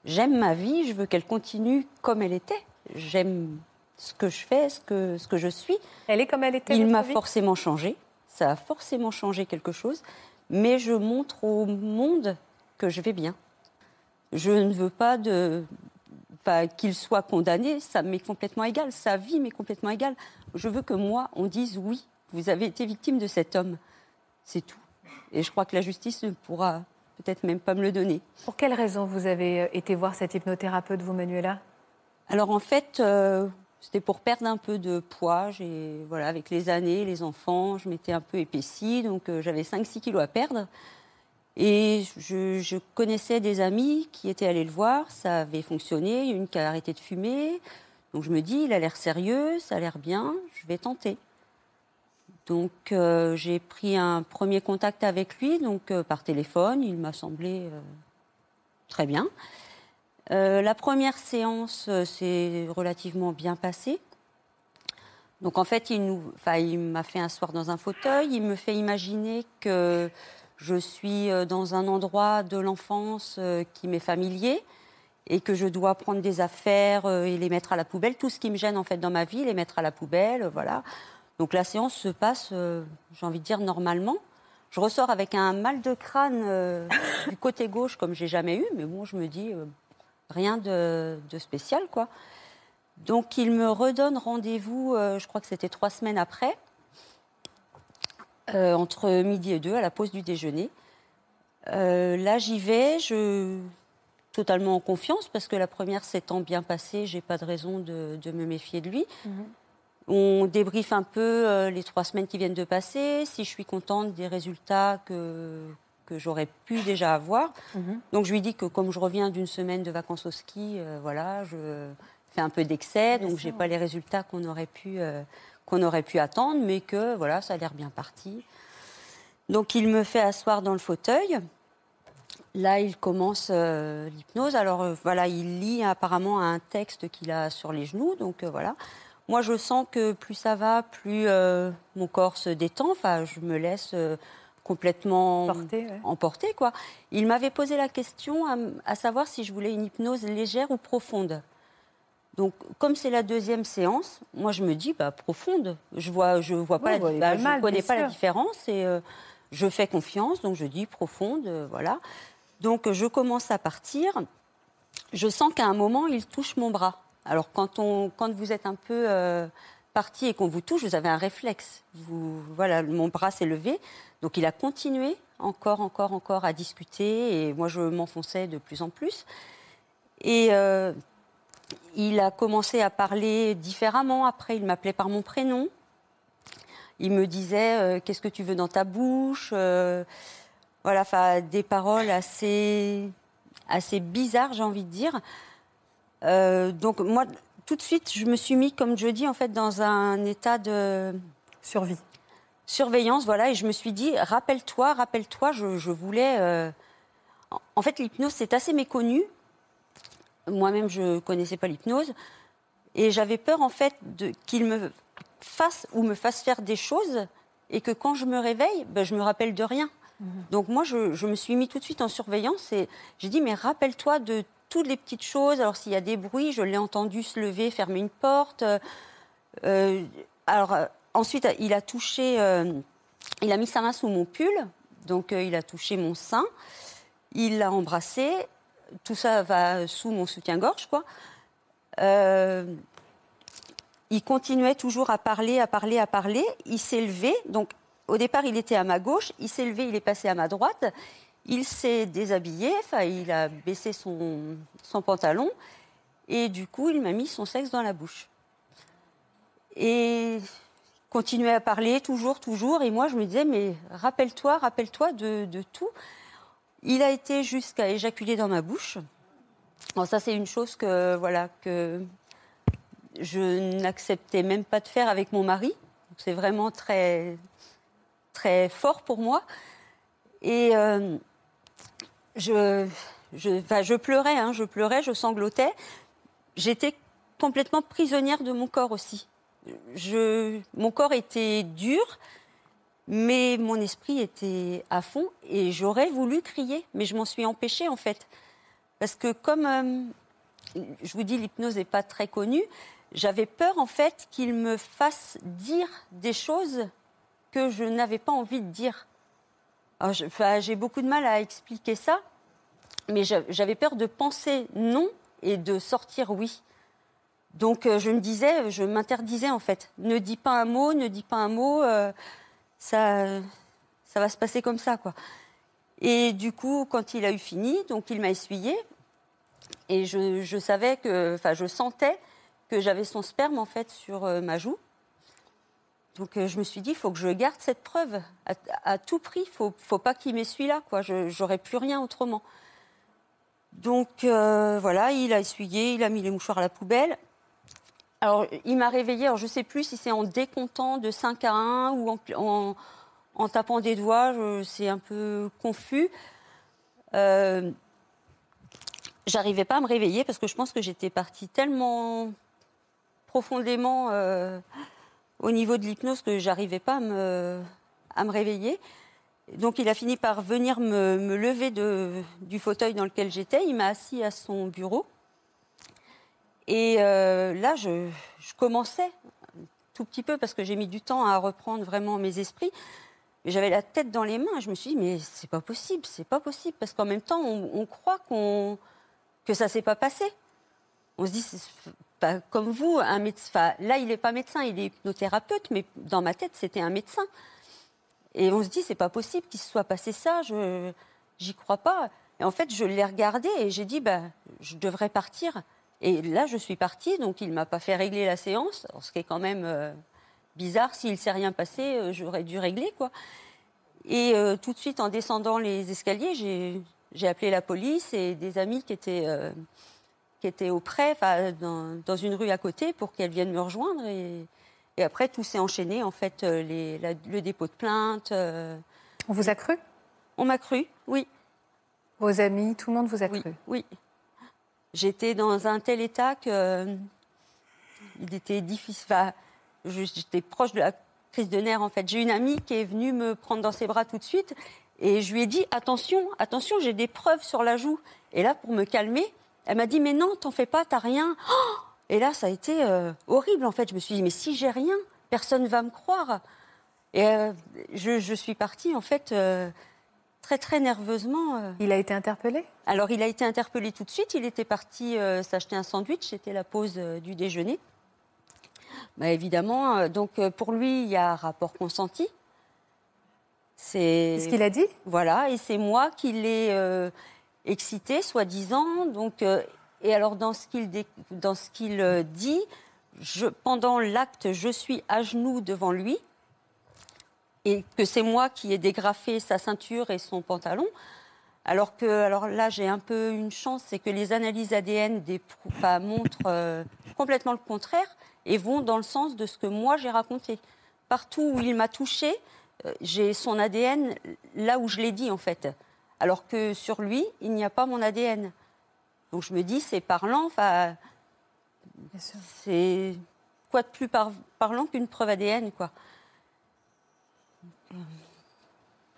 J'aime ma vie, je veux qu'elle continue comme elle était. J'aime ce que je fais, ce que, ce que je suis. Elle est comme elle était Il m'a forcément changé. Ça a forcément changé quelque chose. Mais je montre au monde que je vais bien. Je ne veux pas de, enfin, qu'il soit condamné. Ça m'est complètement égal. Sa vie m'est complètement égale. Je veux que moi, on dise oui, vous avez été victime de cet homme. C'est tout. Et je crois que la justice ne pourra peut-être même pas me le donner. Pour quelle raison vous avez euh, été voir cette hypnothérapeute, vous, Manuela? Alors en fait, euh, c'était pour perdre un peu de poids. J'ai, voilà, avec les années, les enfants, je m'étais un peu épaissie, donc euh, j'avais 5-6 kilos à perdre. Et je, connaissais des amis qui étaient allés le voir, ça avait fonctionné, une qui a arrêté de fumer. Donc je me dis, il a l'air sérieux, ça a l'air bien, je vais tenter. Donc euh, j'ai pris un premier contact avec lui, donc euh, par téléphone, il m'a semblé euh, très bien. La première séance s'est relativement bien passée. Donc en fait, il, il m'a fait asseoir dans un fauteuil, il me fait imaginer que je suis euh, dans un endroit de l'enfance euh, qui m'est familier et que je dois prendre des affaires euh, et les mettre à la poubelle. Tout ce qui me gêne en fait dans ma vie, les mettre à la poubelle, voilà. Donc la séance se passe, j'ai envie de dire, normalement. Je ressors avec un mal de crâne du côté gauche comme j'ai jamais eu, mais bon, je me dis rien de, spécial, quoi. Donc il me redonne rendez-vous, je crois que c'était trois semaines après, euh, entre midi et deux, à la pause du déjeuner. Euh, là, j'y vais, je totalement en confiance parce que la première s'étant bien passée, j'ai pas de raison de, de me méfier de lui. On débriefe un peu euh, les trois semaines qui viennent de passer, si je suis contente des résultats que, que j'aurais pu déjà avoir. Donc je lui dis que comme je reviens d'une semaine de vacances au ski, euh, voilà, je fais un peu d'excès, donc j'ai pas les résultats qu'on aurait pu euh, qu'on aurait pu attendre, mais que voilà, ça a l'air bien parti. Donc il me fait asseoir dans le fauteuil. Là, il commence euh, l'hypnose. Alors euh, voilà, il lit apparemment un texte qu'il a sur les genoux. Donc euh, voilà. Moi, je sens que plus ça va, plus mon corps se détend. Enfin, je me laisse complètement ouais. emporter, quoi. Il m'avait posé la question à savoir si je voulais une hypnose légère ou profonde. Donc, comme c'est la deuxième séance, moi je me dis bah profonde. Je vois, je vois pas, Oui, la, bah, bah, je mal, connais pas la différence et euh, je fais confiance, donc je dis profonde, euh, voilà. Donc je commence à partir. Je sens qu'à un moment il touche mon bras. Alors quand on, quand vous êtes un peu euh, parti et qu'on vous touche, vous avez un réflexe. Vous, voilà, mon bras s'est levé, donc il a continué encore, encore, encore à discuter et moi je m'enfonçais de plus en plus. Et euh, il a commencé à parler différemment. Après, il m'appelait par mon prénom. Il me disait euh, Qu'est-ce que tu veux dans ta bouche euh, Voilà, enfin, des paroles assez, assez bizarres, j'ai envie de dire. Euh, donc, moi, tout de suite, je me suis mis, comme je dis, en fait, dans un état de Survie. surveillance, voilà, et je me suis dit, rappelle-toi, rappelle-toi, je, je voulais. en- En fait, l'hypnose, c'est assez méconnu. Moi-même, je ne connaissais pas l'hypnose. Et j'avais peur, en fait, qu'il me fasse ou me fasse faire des choses et que quand je me réveille, ben, je me rappelle de rien. Donc moi, je, je me suis mis tout de suite en surveillance et j'ai dit, mais rappelle-toi de toutes les petites choses. Alors s'il y a des bruits, je l'ai entendu se lever, fermer une porte. Euh, alors euh, ensuite, il a touché, euh, il a mis sa main sous mon pull, donc il a touché mon sein, il l'a embrassé. Tout ça va sous mon soutien-gorge, quoi. Euh, il continuait toujours à parler, à parler, à parler. Il s'est levé. Donc, au départ, il était à ma gauche. Il s'est levé, il est passé à ma droite. Il s'est déshabillé. Enfin, il a baissé son, son pantalon. Et du coup, il m'a mis son sexe dans la bouche. Et continuait à parler, toujours, toujours. Et moi, je me disais, mais rappelle-toi, rappelle-toi de, de tout. Il a été jusqu'à éjaculer dans ma bouche. Bon, ça, c'est une chose que, voilà, que je n'acceptais même pas de faire avec mon mari. C'est vraiment très, très fort pour moi. Et euh, je, je pleurais, hein, je pleurais, je sanglotais. J'étais complètement prisonnière de mon corps aussi. Je, mon corps était dur, mais mon esprit était à fond et j'aurais voulu crier, mais je m'en suis empêchée en fait. Parce que comme euh, je vous dis, l'hypnose n'est pas très connue, j'avais peur en fait qu'il me fasse dire des choses que je n'avais pas envie de dire. J'ai beaucoup de mal à expliquer ça, mais j'a- j'avais peur de penser non et de sortir oui. Donc euh, je me disais, je m'interdisais en fait. Ne dis pas un mot, ne dis pas un mot, euh, ça, ça va se passer comme ça quoi. Et du coup, quand il a eu fini, donc il m'a essuyé et je, savais que, enfin, je sentais que j'avais son sperme en fait sur euh, ma joue. Donc euh, je me suis dit, il faut que je garde cette preuve à, tout prix. Il faut, faut pas qu'il m'essuie là, quoi. J'aurais plus rien autrement. Donc euh, voilà, il a essuyé, il a mis les mouchoirs à la poubelle. Alors il m'a réveillée. Alors je sais plus si c'est en décomptant de 5 à 1 ou en, en, tapant des doigts. C'est un peu confus. Euh, J'arrivais pas à me réveiller parce que je pense que j'étais partie tellement profondément euh, au niveau de l'hypnose que j'arrivais pas à me, à me réveiller. Donc il a fini par venir me, me lever du fauteuil dans lequel j'étais. Il m'a assis à son bureau. Et euh, là, je, je commençais tout petit peu parce que j'ai mis du temps à reprendre vraiment mes esprits. J'avais la tête dans les mains. Je me suis dit, mais c'est pas possible, c'est pas possible. Parce qu'en même temps, on, croit que ça s'est pas passé. On se dit, pas comme vous, un médecin. Là, il n'est pas médecin, il est hypnothérapeute, mais dans ma tête, c'était un médecin. Et on se dit, c'est pas possible qu'il se soit passé ça, je j'y crois pas. Et en fait, je l'ai regardé et j'ai dit, bah, je devrais partir. Et là, je suis partie, donc il m'a pas fait régler la séance, ce qui est quand même euh, bizarre. S'il s'est rien passé, euh, j'aurais dû régler, quoi. Et euh, tout de suite, en descendant les escaliers, j'ai appelé la police et des amis qui étaient, qui étaient auprès, dans, dans une rue à côté, pour qu'elles viennent me rejoindre. Et, et après, tout s'est enchaîné, en fait, les- la- le dépôt de plainte. On vous a cru? On m'a cru, oui. Vos amis, tout le monde vous a Oui, cru? oui. J'étais dans un tel état que euh, il était difficile. J'étais proche de la crise de nerfs en fait. J'ai une amie qui est venue me prendre dans ses bras tout de suite et je lui ai dit attention, attention, j'ai des preuves sur la joue. Et là, pour me calmer, elle m'a dit mais non, t'en fais pas, t'as rien. Oh et là, ça a été euh, horrible en fait. Je me suis dit mais si j'ai rien, personne va me croire. Et euh, je, je suis partie en fait très très nerveusement. euh, Il a été interpellé? Alors, il a été interpellé tout de suite. Il était parti euh, s'acheter un sandwich. C'était la pause euh, du déjeuner. Bah, évidemment, euh, donc pour lui, il y a un rapport consenti. C'est Qu'est-ce qu'il a dit? Voilà, et c'est moi qui l'ai excité, soi-disant. Donc, Et alors, dans ce qu'il dé- dans ce qu'il, dit, je, pendant l'acte, je suis à genoux devant lui et que c'est moi qui ai dégrafé sa ceinture et son pantalon. Alors que, alors là, j'ai un peu une chance, c'est que les analyses ADN des prou- enfin, montrent euh, complètement le contraire et vont dans le sens de ce que moi j'ai raconté. Partout où il m'a touché, euh, j'ai son ADN là où je l'ai dit en fait. Alors que sur lui, il n'y a pas mon ADN. Donc je me dis, c'est parlant. Enfin, c'est quoi de plus par- parlant qu'une preuve ADN, quoi.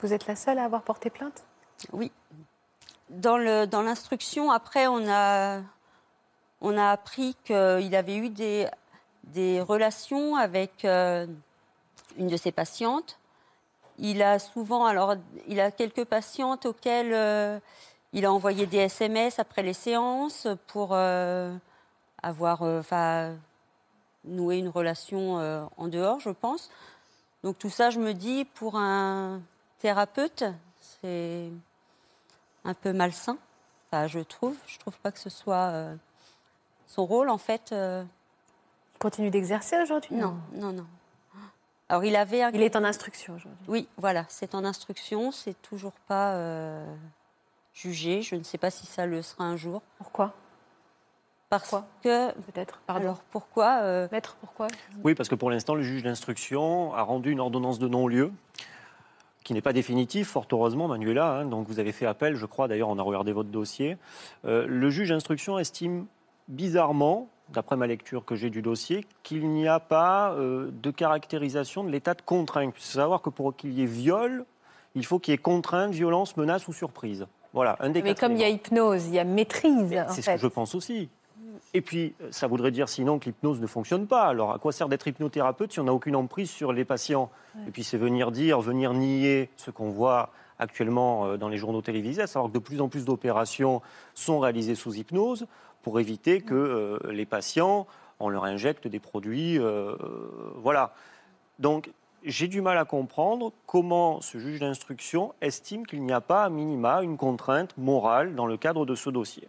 Vous êtes la seule à avoir porté plainte? Oui. Dans le- dans l'instruction, après, on a, on a appris qu'il avait eu des, des relations avec euh, une de ses patientes. Il a souvent, alors, il a quelques patientes auxquelles euh, il a envoyé des SMS après les séances pour euh, avoir, enfin, nouer une relation en dehors, je pense. Donc tout ça, je me dis, pour un thérapeute, c'est un peu malsain. Enfin, je trouve. Je trouve pas que ce soit euh, son rôle, en fait. euh, Il continue d'exercer aujourd'hui non, non, non. Alors il avait un... Il est en instruction aujourd'hui. Oui, voilà, c'est en instruction, c'est toujours pas euh, jugé. Je ne sais pas si ça le sera un jour. Pourquoi? Parce Pourquoi? que. Peut-être. Pardon. Alors pourquoi euh, Maître, pourquoi? Oui, parce que pour l'instant, le juge d'instruction a rendu une ordonnance de non-lieu qui n'est pas définitive, fort heureusement, Manuela. hein. donc vous avez fait appel, je crois, d'ailleurs, on a regardé votre dossier. Euh, le juge d'instruction estime bizarrement, d'après ma lecture que j'ai du dossier, qu'il n'y a pas euh, de caractérisation de l'état de contrainte. Il faut savoir que pour qu'il y ait viol, il faut qu'il y ait contrainte, violence, menace ou surprise. Voilà, un des Mais comme il y a hypnose, il y a maîtrise. C'est ce fait. que je pense aussi. Et puis, ça voudrait dire sinon que l'hypnose ne fonctionne pas. Alors, à quoi sert d'être hypnothérapeute si on n'a aucune emprise sur les patients Et puis, c'est venir dire, venir nier ce qu'on voit actuellement euh, dans les journaux télévisés, à savoir que de plus en plus d'opérations sont réalisées sous hypnose pour éviter que euh, les patients, on leur injecte des produits. euh, euh, voilà. Donc, j'ai du mal à comprendre comment ce juge d'instruction estime qu'il n'y a pas, à minima, une contrainte morale dans le cadre de ce dossier.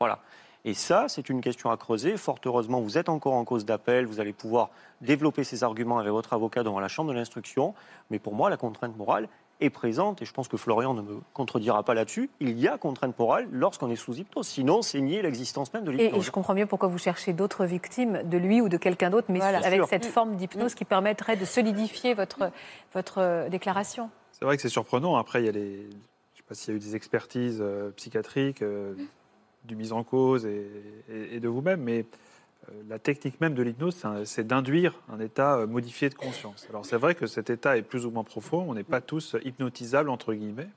Voilà. Et ça, c'est une question à creuser. Fort heureusement, vous êtes encore en cause d'appel. Vous allez pouvoir développer ces arguments avec votre avocat devant la Chambre de l'instruction. Mais pour moi, la contrainte morale est présente. Et je pense que Florian ne me contredira pas là-dessus. Il y a contrainte morale lorsqu'on est sous hypnose. Sinon, c'est nier l'existence même de Et, et l'hypnose. je comprends mieux pourquoi vous cherchez d'autres victimes, de lui ou de quelqu'un d'autre, mais Voilà. avec Sûr. cette forme d'hypnose qui permettrait de solidifier votre, votre euh, déclaration. C'est vrai que c'est surprenant. Après, il y a les. Je ne sais pas s'il y a eu des expertises euh, psychiatriques, euh, du mise en cause et, de vous-même, mais euh, la technique même de l'hypnose, c'est d'induire un état euh, modifié de conscience. Alors c'est vrai que cet état est plus ou moins profond. On n'est pas tous hypnotisables entre guillemets.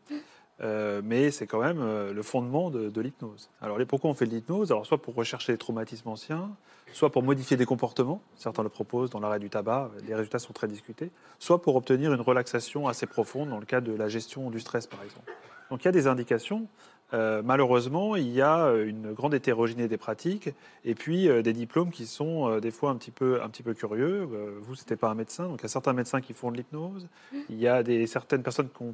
Euh, mais c'est quand même le fondement de, l'hypnose. Alors, pourquoi on fait de l'hypnose? Alors, soit pour rechercher les traumatismes anciens, soit pour modifier des comportements, certains le proposent dans l'arrêt du tabac, les résultats sont très discutés, soit pour obtenir une relaxation assez profonde dans le cas de la gestion du stress, par exemple. Donc, il y a des indications. Euh, malheureusement, il y a euh, une grande hétérogénéité des pratiques et puis euh, des diplômes qui sont euh, des fois un petit peu, un petit peu curieux. Euh, vous, c'était pas un médecin, donc il y a certains médecins qui font de l'hypnose. Il y a des, certaines personnes qui ont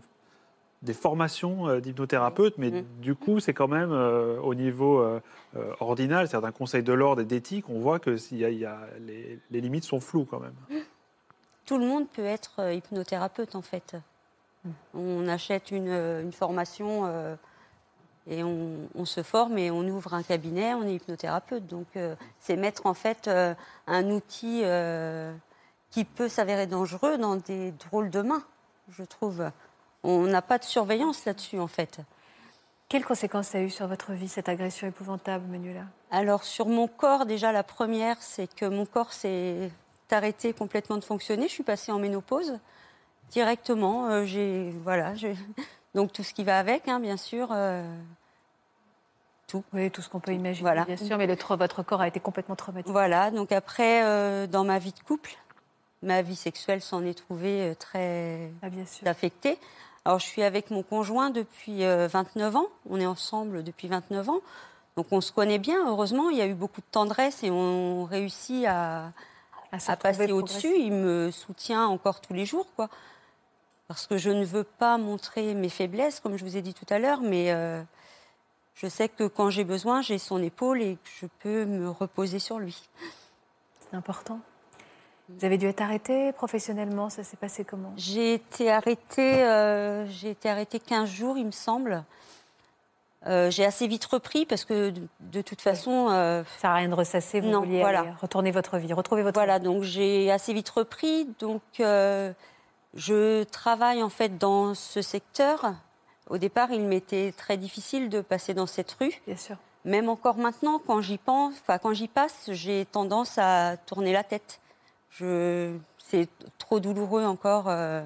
des formations euh, d'hypnothérapeutes, mais Mm. du coup, c'est quand même euh, au niveau euh, euh, ordinal, c'est-à-dire d'un conseil de l'ordre et d'éthique, on voit que s'il y a, il y a- les, les limites sont floues quand même. Tout le monde peut être hypnothérapeute, en fait. On achète une, une formation euh, et on, on se forme et on ouvre un cabinet, on est hypnothérapeute. Donc, euh, c'est mettre, en fait, euh, un outil euh, qui peut s'avérer dangereux dans des drôles de mains, je trouve. On n'a pas de surveillance là-dessus, en fait. Quelles conséquences ça a eu sur votre vie, cette agression épouvantable, Manuela? Alors sur mon corps, déjà la première, c'est que mon corps s'est arrêté complètement de fonctionner. Je suis passée en ménopause directement. J'ai voilà, j'ai- donc tout ce qui va avec, hein, bien sûr. euh, Oui, tout ce qu'on peut imaginer, Voilà. bien sûr, mais le votre corps a été complètement traumatisé. voilà. Donc après, euh, dans ma vie de couple, ma vie sexuelle s'en est trouvée euh, très Ah, bien sûr. affectée. Alors, je suis avec mon conjoint depuis euh, 29 ans. On est ensemble depuis 29 ans. Donc, on se connaît bien. Heureusement, il y a eu beaucoup de tendresse et on réussit à, À se à passer au-dessus. Il me soutient encore tous les jours, quoi. Parce que je ne veux pas montrer mes faiblesses, comme je vous ai dit tout à l'heure, mais euh, je sais que quand j'ai besoin, j'ai son épaule et que je peux me reposer sur lui. C'est important. Vous avez dû être arrêté professionnellement, ça s'est passé comment? J'ai été arrêtée, euh, j'ai été arrêtée 15 jours, il me semble. Euh, j'ai assez vite repris parce que de, de toute façon, euh, Ça sert à rien de ressasser, vous Non, vouliez voilà. retourner votre vie, retrouver votre voilà, donc j'ai assez vite repris. Donc je travaille en fait dans ce secteur. Au départ, il m'était très difficile de passer dans cette rue. Bien sûr. Même encore maintenant, quand j'y pense, enfin quand j'y passe, j'ai tendance à tourner la tête. Je, c'est trop douloureux encore euh,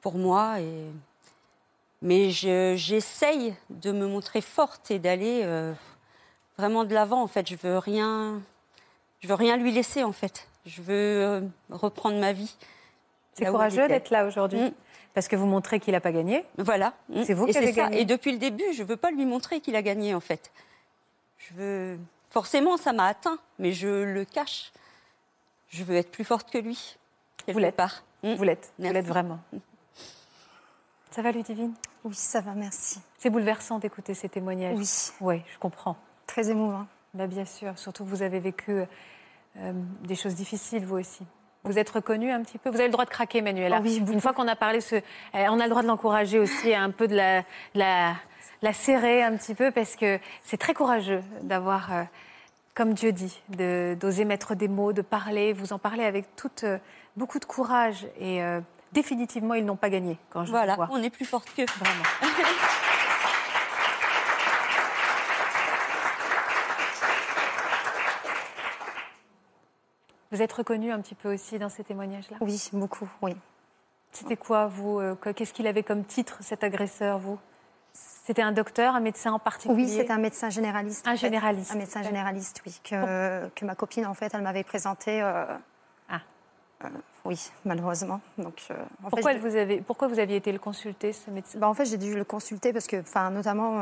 pour moi. Et... Mais je- j'essaye de me montrer forte et d'aller euh, vraiment de l'avant. En fait, je veux rien, je veux rien lui laisser. En fait, je veux euh, reprendre ma vie. C'est où courageux d'être là aujourd'hui Mm. parce que vous montrez qu'il n'a pas gagné. Voilà. C'est vous et qui avez ça. gagné. Et depuis le début, je veux pas lui montrer qu'il a gagné en fait. Je veux forcément ça m'a atteint, mais je le cache. Je veux être plus forte que lui. quelque l'êtes. part. Mm. Vous l'êtes, vous l'êtes vraiment. Ça va, Ludivine? Oui, ça va, merci. C'est bouleversant d'écouter ces témoignages. Oui, Oui, je comprends. très émouvant. Bah, bien sûr, surtout que vous avez vécu euh, des choses difficiles, vous aussi. Vous êtes reconnu un petit peu? Vous avez le droit de craquer, Manuela. Ah oui. Une fois qu'on a parlé, ce... euh, on a le droit de l'encourager aussi, à un peu de la, la, la serrer un petit peu, parce que c'est très courageux d'avoir, euh, comme Dieu dit, de- d'oser mettre des mots, de parler. Vous en parlez avec toute, euh, beaucoup de courage. Et euh, définitivement, ils n'ont pas gagné quand je Voilà, vois. on est plus forte que Vraiment. Vous êtes reconnu un petit peu aussi dans ces témoignages-là? Oui, beaucoup, oui. C'était quoi, vous euh, que- Qu'est-ce qu'il avait comme titre, cet agresseur, vous? C'était un docteur, un médecin en particulier? Oui, c'est un médecin généraliste. Un en fait. généraliste. Un médecin généraliste, oui. Que, que ma copine, en fait, elle m'avait présenté. euh, Ah. euh, oui, malheureusement. Donc, en Pourquoi, fait, elle vous avez, pourquoi vous aviez été le consulter, ce médecin? Bah, en fait, j'ai dû le consulter parce que, enfin, notamment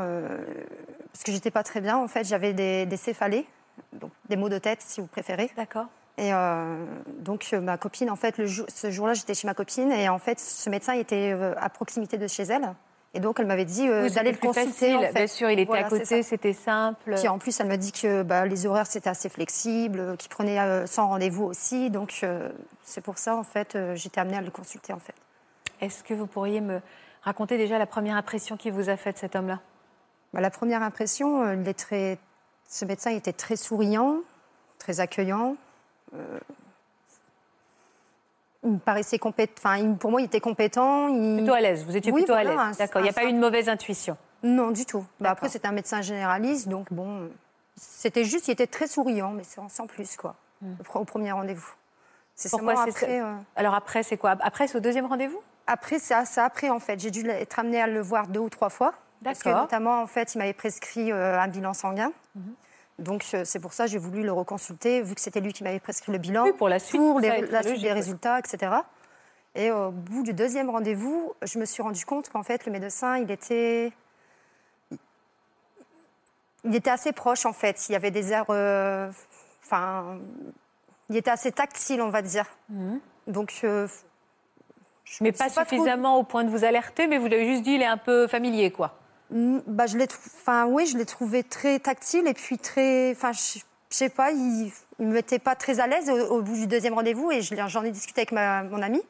parce que j'étais pas très bien. En fait, j'avais des, des céphalées, donc des maux de tête, si vous préférez. D'accord. Et euh, donc, euh, ma copine, en fait, le jour- ce jour-là, j'étais chez ma copine et en fait, ce médecin était euh, à proximité de chez elle. Et donc, elle m'avait dit euh, d'aller le consulter. en fait. Bien sûr, il était Voilà, à côté, c'était simple. Puis en plus, elle me dit que bah, les horaires c'était assez flexible, qu'il prenait euh, sans rendez-vous aussi. Donc euh, c'est pour ça en fait, j'étais amenée à le consulter en fait. Est-ce que vous pourriez me raconter déjà la première impression qui vous a faite, cet homme-là? Bah, la première impression, il est très... ce médecin était très souriant, très accueillant. Euh, il me paraissait compétent. Enfin, pour moi, il était compétent. il- Plutôt à l'aise, vous étiez Oui, plutôt à voilà, l'aise. un- D'accord, il n'y a pas eu une mauvaise intuition. Non, du tout. Bah, après, D'accord. c'était un médecin généraliste, donc bon, c'était juste, il était très souriant, mais sans plus quoi. Au premier rendez-vous. C'est Hmm. Pourquoi après. euh, Alors après, c'est quoi? Après, c'est au deuxième rendez-vous? Après, c'est après, en fait. J'ai dû être amenée à le voir deux ou trois fois. Parce que D'accord. notamment, en fait, il m'avait prescrit euh, un bilan sanguin. Mhm. Donc, c'est pour ça que j'ai voulu le reconsulter, vu que c'était lui qui m'avait prescrit le bilan. Oui, pour la suite, Pour les- la suite des résultats, etc. Et au bout du deuxième rendez-vous, je me suis rendu compte qu'en fait, le médecin, il était... Il était assez proche, en fait. Il y avait des airs... euh, Enfin... Il était assez tactile, on va dire. Donc... euh, je Mhm. Mais pas trop- suffisamment au point de vous alerter, mais vous l'avez juste dit, il est un peu familier, quoi. Mm, Bah, je l'ai enfin, oui, je l'ai trouvé très tactile et puis très. Enfin, je je sais pas, il ne me mettait pas très à l'aise au, au bout du deuxième rendez-vous et j'en ai discuté avec ma- mon ami.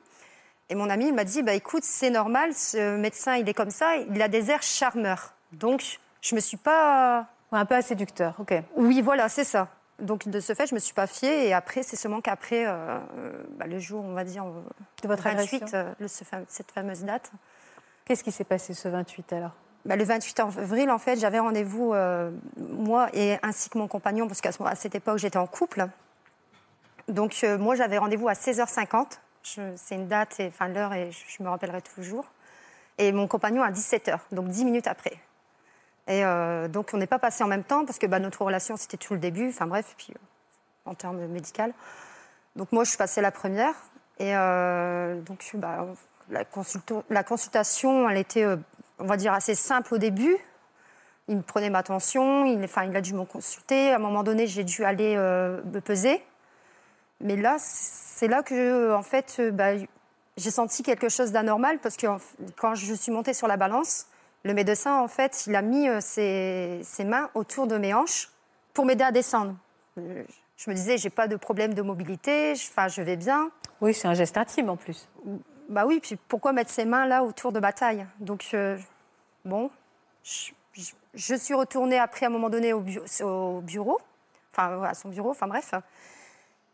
Et mon ami il m'a dit bah, écoute, c'est normal, ce médecin, il est comme ça, il a des airs charmeurs. Donc, je me suis pas. Ouais, un peu assez séducteur, ok. Oui, voilà, c'est ça. Donc, de ce fait, je me suis pas fiée et après, c'est seulement qu'après, euh, bah, le jour, on va dire, euh, De votre 28, agression. euh, le- ce cette fameuse date. Qu'est-ce qui s'est passé ce 28 alors? Bah, le 28 avril, en fait, j'avais rendez-vous, euh, moi et ainsi que mon compagnon, parce qu'à cette époque, j'étais en couple. Donc, euh, moi, j'avais rendez-vous à 16h50. Je- C'est une date, enfin l'heure, et je, me rappellerai toujours. Et mon compagnon à 17h, donc 10 minutes après. Et euh, donc, on n'est pas passé en même temps, parce que bah, notre relation, c'était tout le début, enfin bref, puis en termes médicaux. Donc, moi, je suis passée la première. Et donc, bah, la, consultation, elle était, on va dire, assez simple au début. Il me prenait ma tension, il, enfin, il a dû me consulter. À un moment donné, j'ai dû aller euh, me peser. Mais là, c'est là que, en fait, euh, bah, j'ai senti quelque chose d'anormal parce que quand je suis montée sur la balance, Le médecin, en fait, il a mis euh, ses, ses mains autour de mes hanches pour m'aider à descendre. Je me disais, j'ai pas de problème de mobilité, je, enfin, je vais bien. Oui, c'est un geste intime en plus. Bah oui, puis pourquoi mettre ses mains là autour de ma taille? Donc, euh, bon, je, suis retournée après, à un moment donné, au, bu- au bureau, enfin, à son bureau, enfin bref.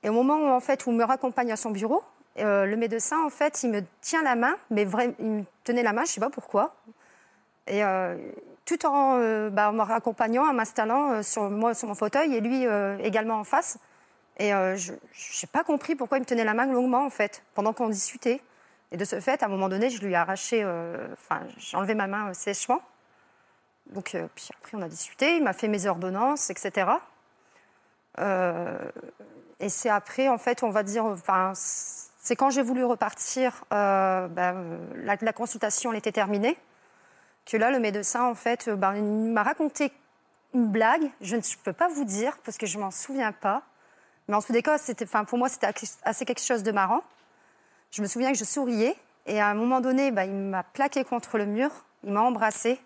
Et au moment où, en fait, où on me raccompagne à son bureau, euh, le médecin, en fait, il me tient la main, mais vraiment, il me tenait la main, je sais pas pourquoi. Et euh, tout en, bah, en me raccompagnant, en m'installant sur, moi, sur mon fauteuil, et lui également en face. Et je n'ai pas compris pourquoi il me tenait la main longuement, en fait, pendant qu'on discutait. Et de ce fait, à un moment donné, je lui ai arraché, euh, enfin, j'ai enlevé ma main euh, sèchement. Donc, euh, puis après, on a discuté, il m'a fait mes ordonnances, etc. Et c'est après, en fait, on va dire, enfin, c'est quand j'ai voulu repartir, ben, la, consultation était terminée, que là, le médecin, en fait, ben, m'a raconté une blague. Je ne peux pas vous dire parce que je m'en souviens pas. Mais en les cas, pour moi, c'était assez quelque chose de marrant. Je me souviens que je souriais et à un moment donné, ben, il m'a plaqué contre le mur, il m'a embrassé.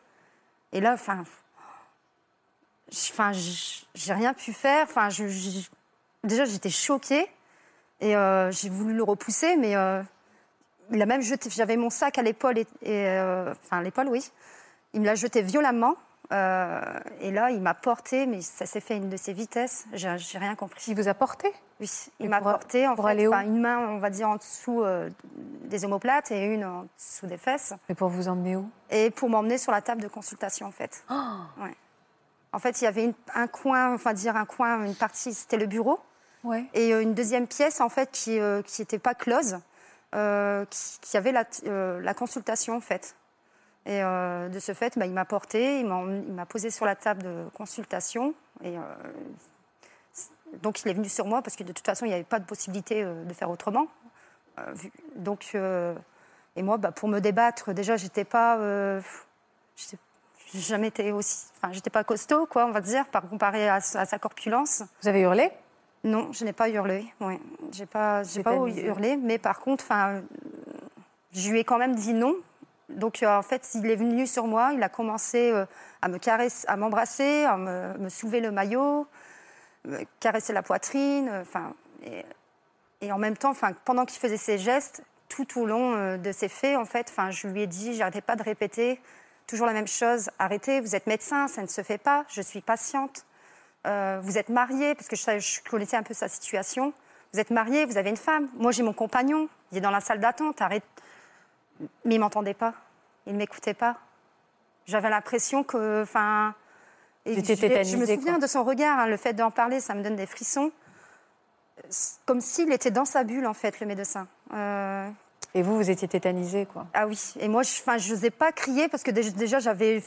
Et là, enfin, enfin, j'ai rien pu faire. Enfin, déjà, j'étais choquée et euh, j'ai voulu le repousser, mais euh, il a même jeté. J'avais mon sac à l'épaule et, euh, enfin, l'épaule, oui. Il me l'a jeté violemment. Euh, et là, il m'a porté, mais ça s'est fait à une de ses vitesses. J'ai j'ai rien compris. Il vous a porté? Oui, Et il m'a pour- porté en pour fait, aller où? Une main, on va dire en dessous euh, des omoplates et une en dessous des fesses, Mais pour vous emmener où? Et pour m'emmener sur la table de consultation en fait. Ouais. En fait, il y avait une- un coin, enfin dire un coin, une partie, c'était le bureau, Ouais. et euh, une deuxième pièce en fait qui euh, qui n'était pas close, qui, qui avait la, la consultation en fait. Et euh, de ce fait, bah, il m'a porté, il m'a posé sur la table de consultation et euh, donc il est venu sur moi parce que de toute façon il n'y avait pas de possibilité euh, de faire autrement. Donc et moi, bah, pour me débattre, déjà j'étais pas, jamais été aussi, enfin j'étais pas costaud quoi, on va dire, par comparé à, sa- à sa corpulence. Vous avez hurlé? Non, je n'ai pas hurlé. Ouais. J'ai pas, j'ai pas hurlé, mais par contre, enfin, je lui ai quand même dit non. Donc euh, en fait, il est venu sur moi, il a commencé euh, à me caresser, à m'embrasser, à me, soulever le maillot, me caresser la poitrine, euh, enfin. et, en même temps, pendant qu'il faisait ces gestes, tout au long euh, de ces faits, en fait, je lui ai dit, j'arrêtais pas de répéter toujours la même chose. Arrêtez, vous êtes médecin, ça ne se fait pas. Je suis patiente. Euh, vous êtes marié, parce que je, je connaissais un peu sa situation. Vous êtes marié, vous avez une femme. Moi, j'ai mon compagnon. Il est dans la salle d'attente. Arrête. Mais il m'entendait pas. Il ne m'écoutait pas. J'avais l'impression que, enfin, je, me tétanisée, souviens quoi. de son regard. hein, le fait d'en parler, ça me donne des frissons. Comme s'il était dans sa bulle, en fait, le médecin. Euh, Et vous, vous étiez tétanisé, quoi. ah oui, et moi, je enfin, je n'osais pas crier parce que déjà, j'avais.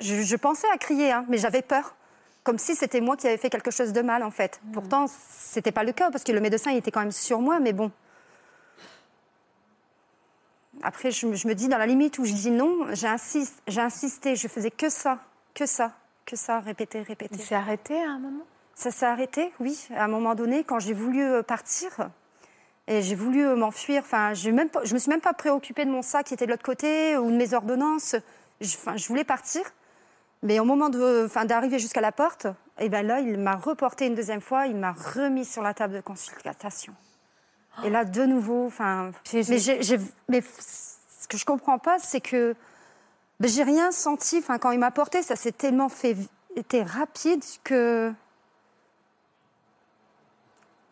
Je, je pensais à crier, hein, mais j'avais peur. Comme si c'était moi qui avais fait quelque chose de mal, en fait. Pourtant, c'était pas le cas parce que le médecin, il était quand même sur moi, mais bon. Après, je, me- je me dis, dans la limite où je dis non, j'insiste, j'ai insisté, je faisais que ça, que ça, que ça, répéter, répéter. Il s'est arrêté à un moment? Ça s'est arrêté, oui. À un moment donné, quand j'ai voulu euh, partir et j'ai voulu euh, m'enfuir, enfin, même pas, je me suis même pas préoccupée de mon sac qui était de l'autre côté ou de mes ordonnances. Je, enfin, je voulais partir, mais au moment enfin, d'arriver jusqu'à la porte, et ben là, il m'a reporté une deuxième fois, il m'a remis sur la table de consultation. Et là, de nouveau, enfin, mais, ce que je comprends pas, c'est que ben, j'ai rien senti. Enfin, quand il m'a porté, ça s'est tellement fait, été rapide que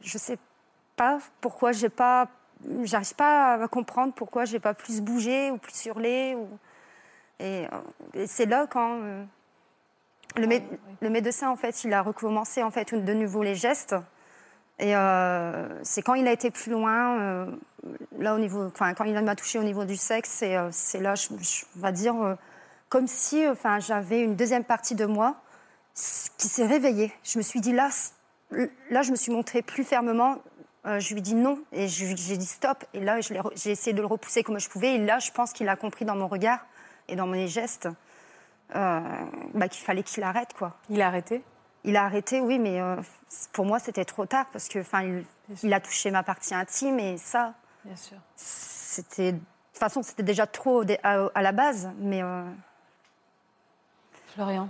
je sais pas pourquoi j'ai pas, j'arrive pas à comprendre pourquoi j'ai pas plus bougé ou plus hurlé ou et, euh, et c'est là quand euh, le, mé- le médecin en fait il a recommencé en fait de nouveau les gestes et euh, c'est quand il a été plus loin euh, là au niveau enfin quand il m'a touché au niveau du sexe et euh, c'est là je, on va dire euh, comme si enfin j'avais une deuxième partie de moi qui s'est réveillée. Je me suis dit là là je me suis montrée plus fermement. Je lui ai dit non et j'ai dit stop. Et là j'ai essayé de le repousser comme je pouvais. Et là je pense qu'il a compris dans mon regard et dans mes gestes bah, qu'il fallait qu'il arrête quoi. Il a arrêté? Il a arrêté, oui, mais euh, pour moi, c'était trop tard parce que, enfin, il, il a touché ma partie intime et ça, Bien sûr. c'était, toute façon, c'était déjà trop à, à la base, mais euh, Florian.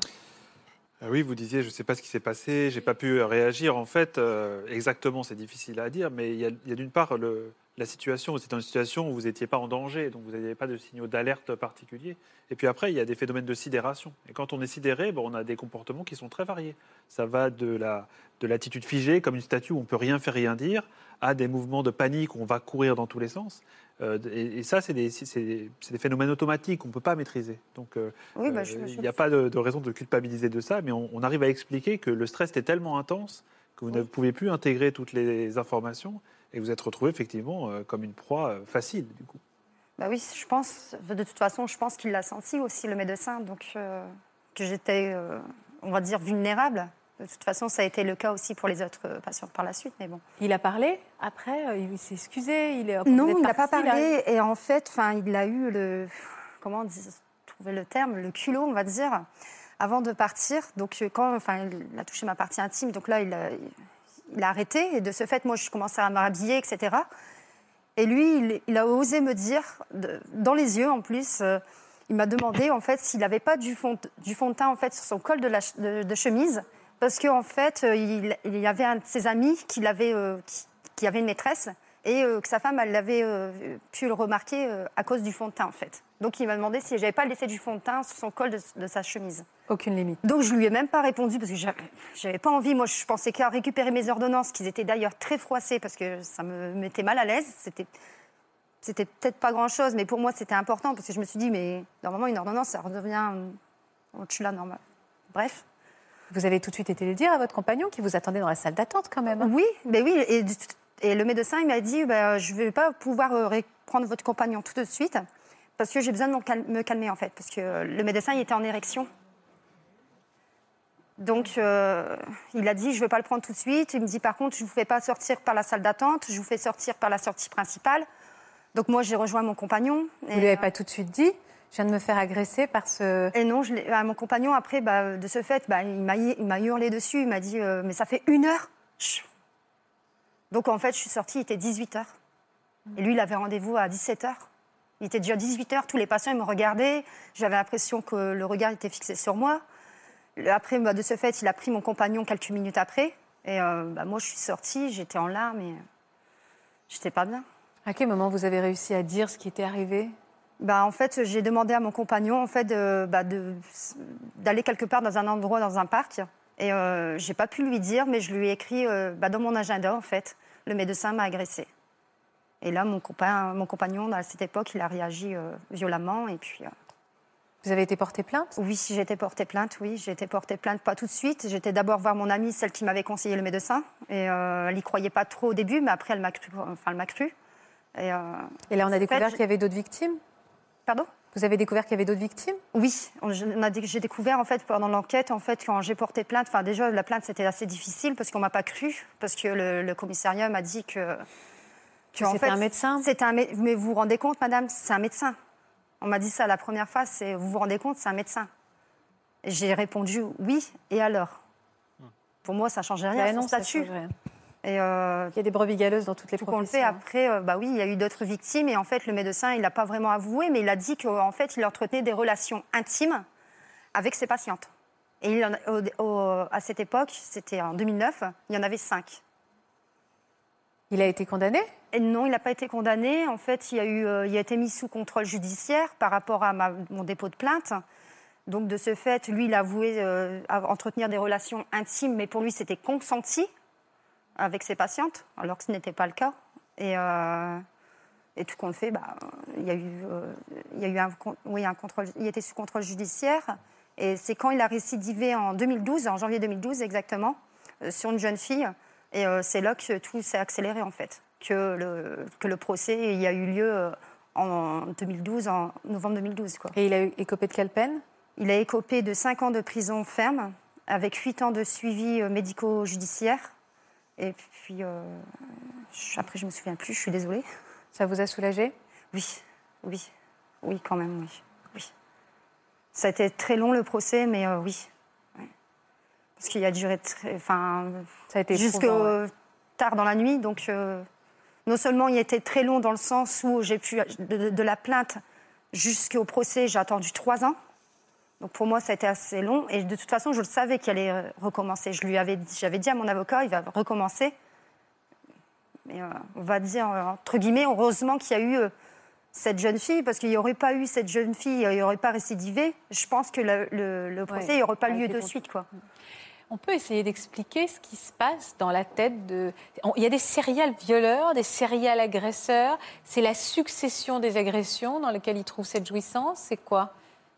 Ah oui, vous disiez, je ne sais pas ce qui s'est passé, j'ai pas pu réagir. En fait, euh, exactement, c'est difficile à dire, mais il y a, il y a d'une part le- la situation, c'est une situation où vous n'étiez pas en danger, donc vous n'aviez pas de signaux d'alerte particuliers. Et puis après, il y a des phénomènes de sidération. Et quand on est sidéré, bon, on a des comportements qui sont très variés. Ça va de la de l'attitude figée, comme une statue où on peut rien faire, rien dire, à des mouvements de panique où on va courir dans tous les sens. Euh, et, et ça, c'est des, phénomènes automatiques qu'on ne peut pas maîtriser. Donc, euh, oui, bah, euh, Il n'y a pas de, de raison de culpabiliser de ça, mais on, on arrive à expliquer que le stress était tellement intense que vous ne pouvez plus intégrer toutes les informations et vous êtes retrouvé effectivement euh, comme une proie euh, facile, du coup. Bah oui, je pense, de toute façon, je pense qu'il l'a senti aussi, le médecin, donc euh, que j'étais, euh, on va dire, vulnérable. De toute façon, ça a été le cas aussi pour les autres patients par la suite, mais bon. Il a parlé après, euh, il s'est excusé, il est. Non, il n'a pas là. parlé, et en fait, enfin, il a eu le, comment dire, trouver le terme, le culot, on va dire, avant de partir. Donc quand, enfin, il a touché ma partie intime, donc là, il a, il a arrêté, et de ce fait, moi, je commençais à m'habiller, etc. Et lui, il, a osé me dire, dans les yeux en plus, euh, il m'a demandé en fait s'il n'avait pas du fond, du fond de teint en fait sur son col de, la de- chemise, parce qu'en fait, euh, il, y avait un de ses amis qui, euh, qui avait une maîtresse et euh, que sa femme, elle l'avait euh, pu le remarquer euh, à cause du fond de teint en fait. Donc il m'a demandé si j'avais pas laissé du fond de teint sur son col de, de sa chemise. Aucune limite. Donc je lui ai même pas répondu parce que j'avais- pas envie. Moi, je pensais qu'à récupérer mes ordonnances, qui étaient d'ailleurs très froissées parce que ça me mettait mal à l'aise. C'était c'était peut-être pas grand-chose, mais pour moi, c'était important parce que je me suis dit, mais normalement, une ordonnance, ça redevient au-dessus de la normale. Bref. Vous avez tout de suite été le dire à votre compagnon qui vous attendait dans la salle d'attente quand même. hein. Oui, mais oui. Et, et le médecin, il m'a dit, bah, je ne vais pas pouvoir euh, prendre votre compagnon tout de suite parce que j'ai besoin de me cal- me calmer, en fait. Parce que euh, le médecin, il était en érection. Donc, euh, il a dit, je ne vais pas le prendre tout de suite. Il me dit, par contre, je ne vous fais pas sortir par la salle d'attente, je vous fais sortir par la sortie principale. Donc, moi, j'ai rejoint mon compagnon. Vous Et, lui avez euh, pas tout de suite dit Je viens de me faire agresser par ce. et non, je l'ai- à mon compagnon, après, bah, de ce fait, bah, il m'a hurlé dessus. Il m'a dit euh, Mais ça fait une heure. Donc, en fait, je suis sortie, il était 18h. Et lui, il avait rendez-vous à 17h. Il était déjà 18h, tous les patients ils me regardaient. J'avais l'impression que le regard était fixé sur moi. Après, bah, de ce fait, il a pris mon compagnon quelques minutes après. Et euh, bah, moi, je suis sortie, j'étais en larmes et euh, j'étais pas bien. À quel moment vous avez réussi à dire ce qui était arrivé? Bah, en fait, j'ai demandé à mon compagnon en fait, de- bah, de- d'aller quelque part dans un endroit, dans un parc. Et euh, j'ai pas pu lui dire, mais je lui ai écrit euh, bah, dans mon agenda, en fait, le médecin m'a agressé. Et là, mon, copain, mon compagnon, à cette époque, il a réagi euh, violemment. Et puis, euh, Vous avez été porté plainte? Oui, j'ai été portée plainte, oui, j'ai été portée plainte, pas tout de suite. J'étais d'abord voir mon amie, celle qui m'avait conseillé le médecin. Et elle y croyait pas trop au début, mais après, elle m'a cru. Enfin, elle m'a cru. Et, Et là, on a découvert qu'il y avait d'autres victimes? Pardon? Vous avez découvert qu'il y avait d'autres victimes? Oui, j'ai découvert en fait pendant l'enquête, en fait, quand j'ai porté plainte, enfin déjà la plainte c'était assez difficile parce qu'on m'a pas cru, parce que le, le commissariat m'a dit que. c'était un médecin? C'était un mais vous vous rendez compte, madame, c'est un médecin. On m'a dit ça la première fois, c'est vous vous rendez compte, c'est un médecin. J'ai répondu oui, et alors? Pour moi, ça changeait rien, Bah son non, ça statut. change rien. Et euh, Il y a des brebis galeuses dans toutes les tout qu'on le professions. fait après, euh, bah oui, il y a eu d'autres victimes et en fait le médecin il n'a pas vraiment avoué, mais il a dit qu'en fait il entretenait des relations intimes avec ses patientes. Et il en a- au- au- à cette époque, c'était en 2009, il y en avait cinq. Il a été condamné? Et non, il n'a pas été condamné. En fait, il a, eu, euh, il a été mis sous contrôle judiciaire par rapport à ma- mon dépôt de plainte. Donc, de ce fait, lui, il a avoué euh, entretenir des relations intimes, mais pour lui, c'était consenti avec ses patientes, alors que ce n'était pas le cas. Et, euh, et tout compte fait, bah, il y a eu, euh, il y a eu un, oui, un contrôle, il était sous contrôle judiciaire. Et c'est quand il a récidivé en 2012, en janvier 2012 exactement, euh, sur une jeune fille. Et euh, c'est là que tout s'est accéléré en fait, que le, que le procès il y a eu lieu en 2012, en novembre 2012. Quoi. Et il a eu écopé de quelle peine? Il a écopé de 5 ans de prison ferme, avec 8 ans de suivi médico-judiciaire. Et puis, euh, je- après, je me souviens plus, je suis désolée. Ça vous a soulagé? Oui, oui, oui, quand même, oui. oui. Ça a été très long le procès, mais euh, oui. Ouais. Parce qu'il a duré très, enfin, Ça a été jusque ouais. tard dans la nuit, donc euh, non seulement il était très long dans le sens où j'ai pu, de, de la plainte jusqu'au procès, j'ai attendu trois ans. Donc pour moi, ça a été assez long. Et de toute façon, je le savais qu'il allait euh, recommencer. Je lui avais, dit- j'avais dit à mon avocat, il va recommencer. Mais euh, on va dire, euh, entre guillemets, heureusement qu'il y a eu euh, cette jeune fille, parce qu'il n'y aurait pas eu cette jeune fille, il n'y aurait pas récidivé. Je pense que le, le- le procès, Ouais, il n'y aurait pas lieu de suite. Quoi. On peut essayer d'expliquer ce qui se passe dans la tête de. Il y a des serial violeurs, des serial agresseurs. C'est la succession des agressions dans lesquelles ils trouvent cette jouissance. C'est quoi?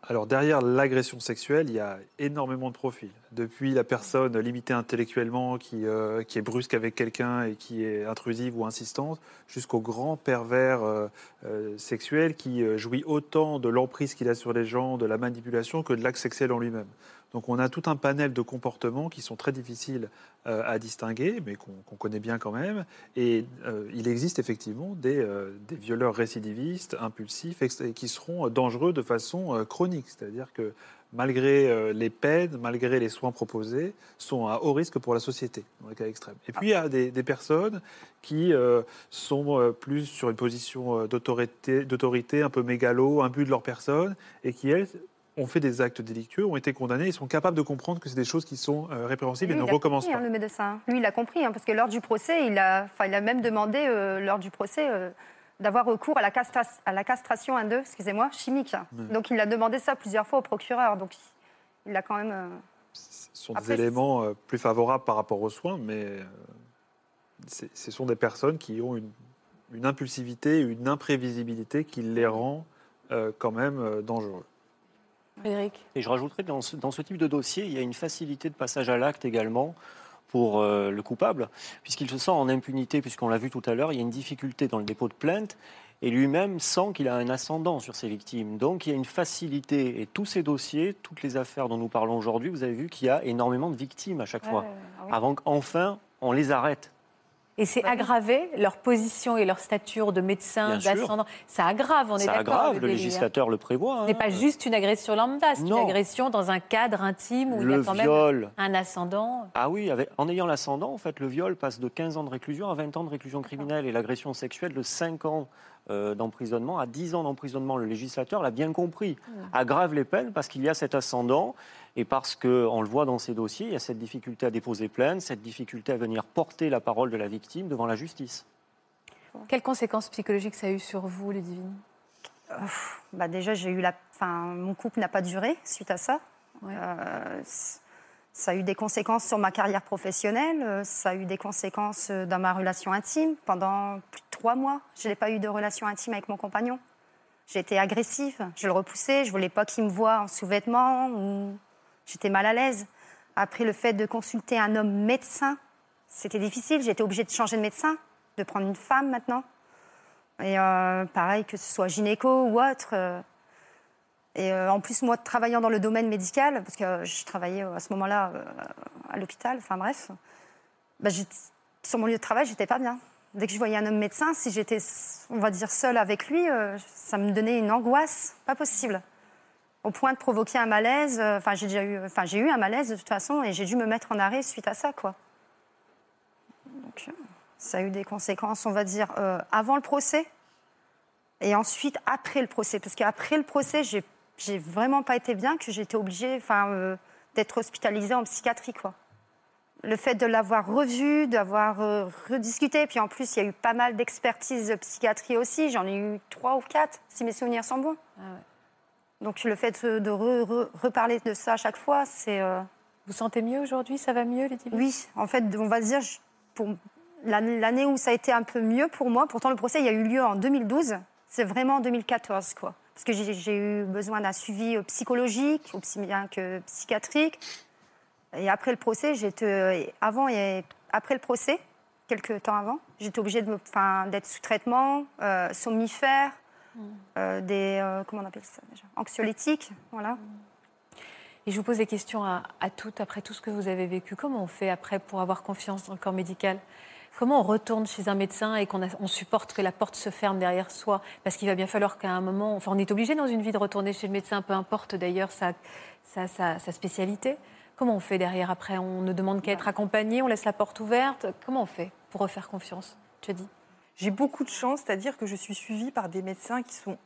Alors derrière l'agression sexuelle, il y a énormément de profils. Depuis la personne limitée intellectuellement qui, euh, est brusque avec quelqu'un et qui est intrusive ou insistante, jusqu'au grand pervers euh, euh, sexuel qui jouit autant de l'emprise qu'il a sur les gens, de la manipulation, que de l'acte sexuel en lui-même. Donc on a tout un panel de comportements qui sont très difficiles euh, à distinguer, mais qu'on connaît bien quand même. Et euh, il existe effectivement des, euh, des violeurs récidivistes, impulsifs, et qui seront dangereux de façon chronique. C'est-à-dire que malgré les peines, malgré les soins proposés, sont à haut risque pour la société, dans les cas extrêmes. Et puis il y a des, personnes qui sont plus sur une position d'autorité, un peu mégalo, imbues de leur personne, et qui, elles, ont fait des actes délictueux, ont été condamnées, et sont capables de comprendre que c'est des choses qui sont euh, répréhensibles et ne recommencent compris, pas. hein, le médecin. Lui, il a compris, hein, parce que lors du procès, il a, il a même demandé, euh, lors du procès, euh, d'avoir recours à la, castra- à la castration 1-2, excusez-moi, chimique. Donc, il a demandé ça plusieurs fois au procureur. Donc, il a quand même. Ce sont Après, des éléments plus favorables par rapport aux soins, mais ce sont des personnes qui ont une, une impulsivité, une imprévisibilité qui les rend quand même dangereux. Frédéric. Et je rajouterais, dans ce, dans ce type de dossier, il y a une facilité de passage à l'acte également pour euh, le coupable, puisqu'il se sent en impunité, puisqu'on l'a vu tout à l'heure, il y a une difficulté dans le dépôt de plainte, et lui-même sent qu'il a un ascendant sur ses victimes. Donc il y a une facilité, et tous ces dossiers, toutes les affaires dont nous parlons aujourd'hui, vous avez vu qu'il y a énormément de victimes à chaque fois, ah avant qu'enfin on les arrête. Et c'est aggravé leur position et leur stature de médecin, d'ascendant. Ça aggrave, on est Ça d'accord. aggrave, le hein. législateur le prévoit. Ce n'est hein. pas juste une agression lambda, c'est une agression dans un cadre intime où il y a quand même un ascendant. Ah oui, avec- en ayant l'ascendant, en fait, le viol passe de 15 ans de réclusion à 20 ans de réclusion criminelle et l'agression sexuelle de 5 ans euh, d'emprisonnement à 10 ans d'emprisonnement. Le législateur l'a bien compris. Aggrave les peines parce qu'il y a cet ascendant et parce qu'on le voit dans ces dossiers, il y a cette difficulté à déposer plainte, cette difficulté à venir porter la parole de la victime devant la justice. Quelles conséquences psychologiques ça a eu sur vous, Ludivine? Bah déjà, j'ai eu la... enfin, mon couple n'a pas duré suite à ça. Ouais. Euh, ça a eu des conséquences sur ma carrière professionnelle. euh, Ça a eu des conséquences euh, dans ma relation intime. Pendant plus de trois mois, je n'ai pas eu de relation intime avec mon compagnon. J'étais agressive, je le repoussais, je voulais pas qu'il me voie en sous-vêtements. ou J'étais mal à l'aise. Après, le fait de consulter un homme médecin, c'était difficile. J'étais obligée de changer de médecin, de prendre une femme maintenant. Et euh, pareil, que ce soit gynéco ou autre. euh, et euh, en plus, moi, travaillant dans le domaine médical, parce que je travaillais à ce moment-là à l'hôpital, enfin bref, bah, sur mon lieu de travail, j'étais pas bien. Dès que je voyais un homme médecin, si j'étais, on va dire, seule avec lui, ça me donnait une angoisse, pas possible. Au point de provoquer un malaise. euh, Enfin, j'ai déjà eu, enfin, j'ai eu un malaise de toute façon, et j'ai dû me mettre en arrêt suite à ça, quoi. Donc, euh, ça a eu des conséquences, on va dire, euh, avant le procès et ensuite après le procès. Parce qu'après le procès, j'ai, j'ai vraiment pas été bien, que j'étais obligée enfin, d'être hospitalisée en psychiatrie. Quoi. Le fait de l'avoir revu, d'avoir euh, rediscuté, puis en plus, il y a eu pas mal d'expertises de psychiatrie aussi. J'en ai eu trois ou quatre, si mes souvenirs sont bons. Donc le fait de, de re- re- reparler de ça à chaque fois, c'est... euh, Vous sentez mieux aujourd'hui? Ça va mieux, Ludivine? Oui, en fait, on va dire, pour l'année où ça a été un peu mieux pour moi, pourtant le procès il a eu lieu en 2012, c'est vraiment en 2014, quoi. Parce que j'ai eu besoin d'un suivi euh, psychologique, aussi bien que psychiatrique. Et après le procès, j'étais avant et après le procès, quelques temps avant, j'étais obligée d'être sous traitement, euh, somnifère, euh, des euh, comment on appelle ça déjà, anxiolytiques, voilà. Et je vous pose des questions à, à toutes, après tout ce que vous avez vécu. Comment on fait après pour avoir confiance dans le corps médical? Comment on retourne chez un médecin et qu'on on supporte que la porte se ferme derrière soi? Parce qu'il va bien falloir qu'à un moment, enfin on est obligé dans une vie de retourner chez le médecin, peu importe d'ailleurs sa, sa, sa- sa spécialité. Comment on fait derrière après? On ne demande qu'à être accompagné, on laisse la porte ouverte. Comment on fait pour refaire confiance? Tu as dit? J'ai beaucoup de chance, c'est-à-dire que je suis suivie par des médecins qui sont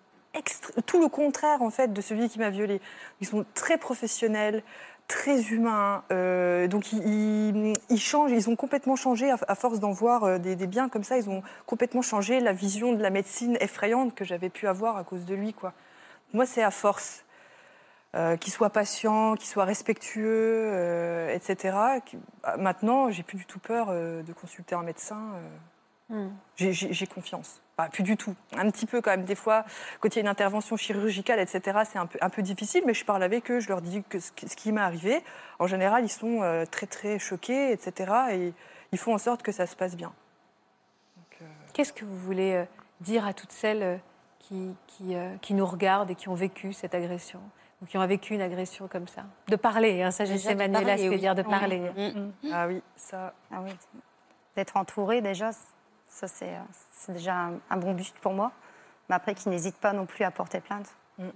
tout le contraire en fait de celui qui m'a violée. Ils sont très professionnels, très humains. euh, donc ils, changent, ils ont complètement changé à, force d'en voir euh, des, biens comme ça. Ils ont complètement changé la vision de la médecine effrayante que j'avais pu avoir à cause de lui. Moi, c'est à force. Euh, qu'il soit patient, qu'il soit respectueux, etc. Bah, Maintenant, j'ai plus du tout peur de consulter un médecin. Hmm. j'ai- confiance. Pas plus du tout. Un petit peu quand même. Des fois, quand il y a une intervention chirurgicale, etc., c'est un peu, un peu difficile, mais je parle avec eux, je leur dis que ce, qui- ce qui m'est arrivé. En général, ils sont euh, très, très choqués, etc., et ils font en sorte que ça se passe bien. Euh, Qu'est-ce que vous voulez euh, dire à toutes celles qui, qui, euh, qui nous regardent et qui ont vécu cette agression ou qui ont vécu une agression comme ça? De parler, hein, ça je Déjà sais de Manuela, parler, ce que veut oui. dire de Oui. parler. Mm. Ah oui, ça. Ah oui. D'être entouré, déjà, ça c'est euh, déjà un, un bon but pour moi. Mais après, qu'ils n'hésitent pas non plus à porter plainte. Mm.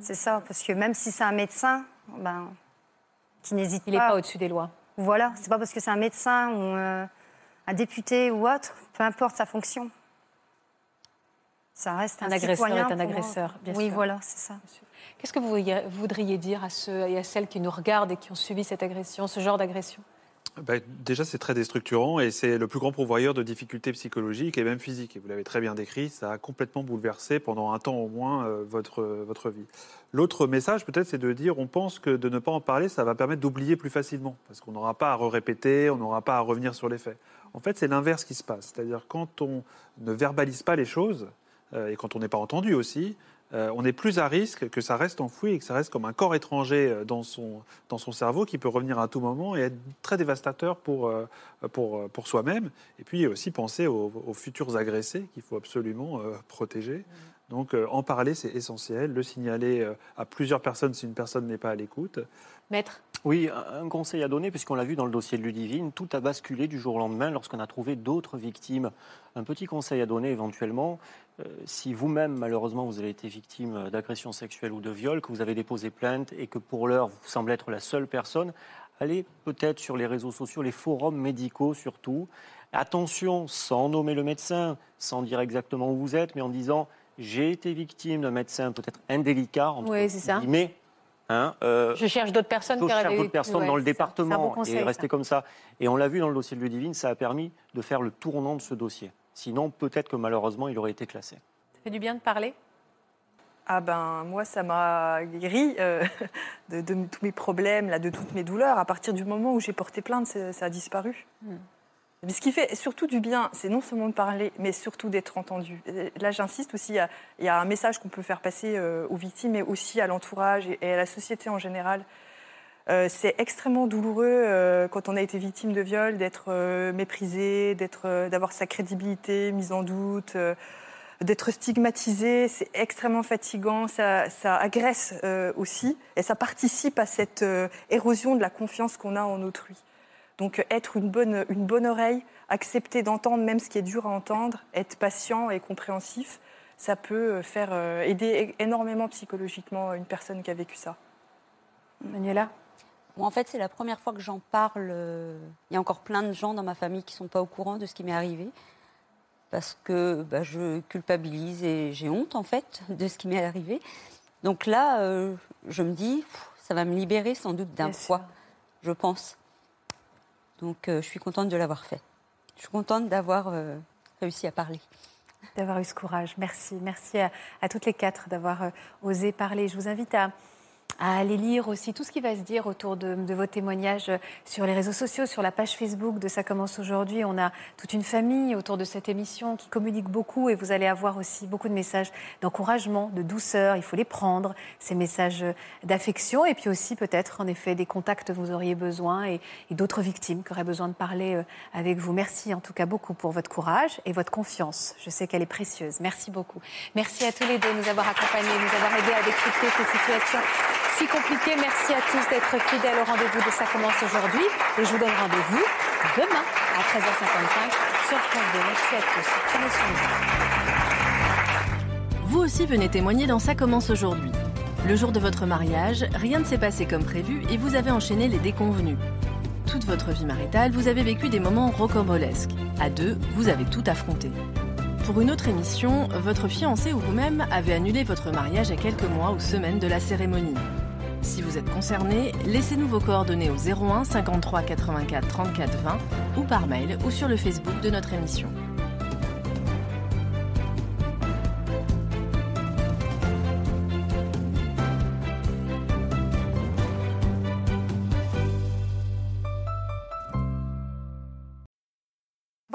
C'est ça, parce que même si c'est un médecin, ben, qui n'hésite Il n'est pas. pas au-dessus des lois. Voilà, c'est pas parce que c'est un médecin ou euh, un député ou autre, peu importe sa fonction. Ça reste Un un, agresseur citoyen est un agresseur, bien oui, sûr. voilà, c'est ça. Qu'est-ce que vous voudriez- voudriez dire à ceux et à celles qui nous regardent et qui ont subi cette agression, ce genre d'agression? Ben, déjà, c'est très déstructurant et c'est le plus grand pourvoyeur de difficultés psychologiques et même physiques. Et vous l'avez très bien décrit, ça a complètement bouleversé pendant un temps au moins euh, votre, votre vie. L'autre message, peut-être, c'est de dire on pense que de ne pas en parler, ça va permettre d'oublier plus facilement parce qu'on n'aura pas à répéter, on n'aura pas à revenir sur les faits. En fait, c'est l'inverse qui se passe. C'est-à-dire quand on ne verbalise pas les choses euh, et quand on n'est pas entendu aussi, euh, on est plus à risque que ça reste enfoui et que ça reste comme un corps étranger euh, dans son, dans son cerveau qui peut revenir à tout moment et être très dévastateur pour, euh, pour, pour soi-même. Et puis aussi penser aux, aux futurs agressés qu'il faut absolument euh, protéger. Donc euh, en parler, c'est essentiel. Le signaler à plusieurs personnes si une personne n'est pas à l'écoute. Maître? Oui, un conseil à donner, puisqu'on l'a vu dans le dossier de Ludivine, tout a basculé du jour au lendemain lorsqu'on a trouvé d'autres victimes. Un petit conseil à donner éventuellement, euh, si vous-même, malheureusement, vous avez été victime d'agression sexuelle ou de viol, que vous avez déposé plainte et que pour l'heure, vous semblez être la seule personne, allez peut-être sur les réseaux sociaux, les forums médicaux surtout. Attention, sans nommer le médecin, sans dire exactement où vous êtes, mais en disant j'ai été victime d'un médecin peut-être indélicat, entre Oui, c'est ça. guillemets, hein, euh, Je cherche d'autres personnes chercher auraient d'autres personnes Ouais, dans le bon département conseil, et ça. rester comme ça. Et on l'a vu dans le dossier de Ludivine, ça a permis de faire le tournant de ce dossier. Sinon, peut-être que malheureusement, il aurait été classé. Ça fait du bien de parler? Ah ben moi ça m'a guéri euh, de, de tous mes problèmes, là, de toutes mes douleurs. À partir du moment où j'ai porté plainte, ça a disparu. Hmm. Ce qui fait surtout du bien, c'est non seulement de parler, mais surtout d'être entendu. Là, j'insiste aussi, il y a, un message qu'on peut faire passer euh, aux victimes, mais aussi à l'entourage et, à la société en général. Euh, c'est extrêmement douloureux euh, quand on a été victime de viol d'être méprisé, d'avoir sa crédibilité mise en doute. d'être stigmatisé, c'est extrêmement fatigant, ça, ça agresse aussi, et ça participe à cette érosion de la confiance qu'on a en autrui. Donc euh, être une bonne, une bonne oreille, accepter d'entendre même ce qui est dur à entendre, être patient et compréhensif, ça peut euh, faire euh, aider énormément psychologiquement une personne qui a vécu ça. Manuela Moi, en fait, c'est la première fois que j'en parle. euh, Il y a encore plein de gens dans ma famille qui ne sont pas au courant de ce qui m'est arrivé. Parce que bah, je culpabilise et j'ai honte, en fait, de ce qui m'est arrivé. Donc là, euh, je me dis, pff, ça va me libérer sans doute d'un poids, je pense. Donc, euh, je suis contente de l'avoir fait. Je suis contente d'avoir euh, réussi à parler. d'avoir eu ce courage. Merci. Merci à, toutes les quatre d'avoir euh, osé parler. Je vous invite à, à aller lire aussi tout ce qui va se dire autour de, vos témoignages sur les réseaux sociaux, sur la page Facebook de Ça commence aujourd'hui. On a toute une famille autour de cette émission qui communique beaucoup et vous allez avoir aussi beaucoup de messages d'encouragement, de douceur. Il faut les prendre, ces messages d'affection et puis aussi peut-être en effet des contacts que vous auriez besoin et, et d'autres victimes qui auraient besoin de parler euh, avec vous. Merci en tout cas beaucoup pour votre courage et votre confiance. Je sais qu'elle est précieuse. Merci beaucoup. Merci à tous les deux de nous avoir accompagnés, de nous avoir aidés à décrypter ces situations si compliquées. Merci à tous d'être fidèles au rendez-vous de Ça commence aujourd'hui. Et je vous donne rendez-vous demain à 13h55 sur France 2. Merci. Vous aussi venez témoigner dans Ça commence aujourd'hui. Le jour de votre mariage, rien ne s'est passé comme prévu et vous avez enchaîné les déconvenus. Toute votre vie maritale, vous avez vécu des moments rocambolesques. À deux, vous avez tout affronté. pour une autre émission, votre fiancé ou vous-même avez annulé votre mariage à quelques mois ou semaines de la cérémonie. Si vous êtes concerné, laissez-nous vos coordonnées au 01 53 84 34 20 ou par mail ou sur le Facebook de notre émission.